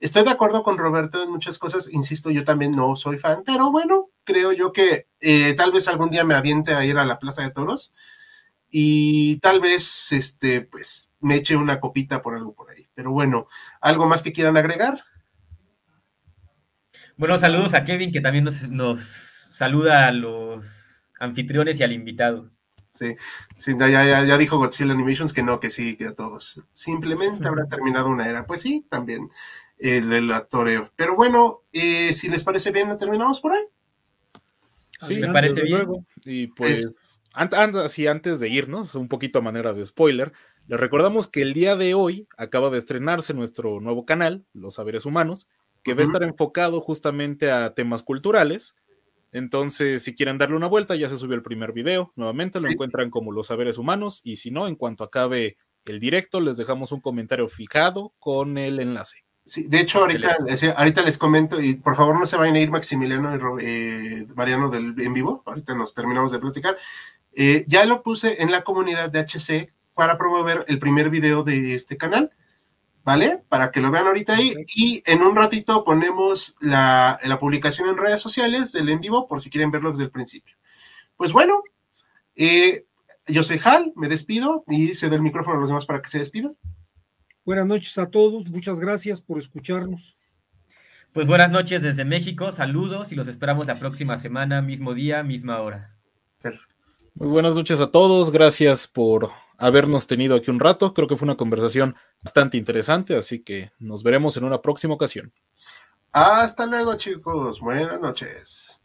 [SPEAKER 1] Estoy de acuerdo con Roberto en muchas cosas. Insisto, yo también no soy fan, pero bueno, creo yo que eh, tal vez algún día me aviente a ir a la Plaza de Toros y tal vez, este, pues, me eche una copita por algo por ahí. Pero bueno, ¿algo más que quieran agregar?
[SPEAKER 3] Bueno, saludos a Kevin, que también nos, saluda a los anfitriones y al invitado.
[SPEAKER 1] Sí, sí ya, ya, dijo Godzilla Animations que no, que sí, que a todos. Simplemente habrá terminado una era. Pues sí, también el, el actoreo. Pero bueno, eh, si les parece bien, ¿lo terminamos por ahí?
[SPEAKER 3] Sí, me parece bien.
[SPEAKER 4] Y pues, antes, antes de irnos, un poquito a manera de spoiler, les recordamos que el día de hoy acaba de estrenarse nuestro nuevo canal, Los Saberes Humanos, que va a estar enfocado justamente a temas culturales. Entonces, si quieren darle una vuelta, ya se subió el primer video. Nuevamente lo encuentran como los saberes humanos. Y si no, en cuanto acabe el directo, les dejamos un comentario fijado con el enlace.
[SPEAKER 1] Sí, de hecho, ahorita, ahorita les comento, y por favor no se vayan a ir Maximiliano y eh, Mariano del en vivo, ahorita nos terminamos de platicar. Eh, ya lo puse en la comunidad de HC para promover el primer video de este canal. ¿vale? Para que lo vean ahorita ahí. Y en un ratito ponemos la, publicación en redes sociales del en vivo por si quieren verlo desde el principio. Pues bueno, eh, yo soy Hal, me despido y cedo el micrófono a los demás para que se despidan.
[SPEAKER 2] Buenas noches a todos, muchas gracias por escucharnos.
[SPEAKER 3] Pues buenas noches desde México, saludos y los esperamos la próxima semana, mismo día, misma hora.
[SPEAKER 4] Muy buenas noches a todos, gracias por habernos tenido aquí un rato. Creo que fue una conversación bastante interesante, así que nos veremos en una próxima ocasión.
[SPEAKER 1] Hasta luego, chicos. Buenas noches.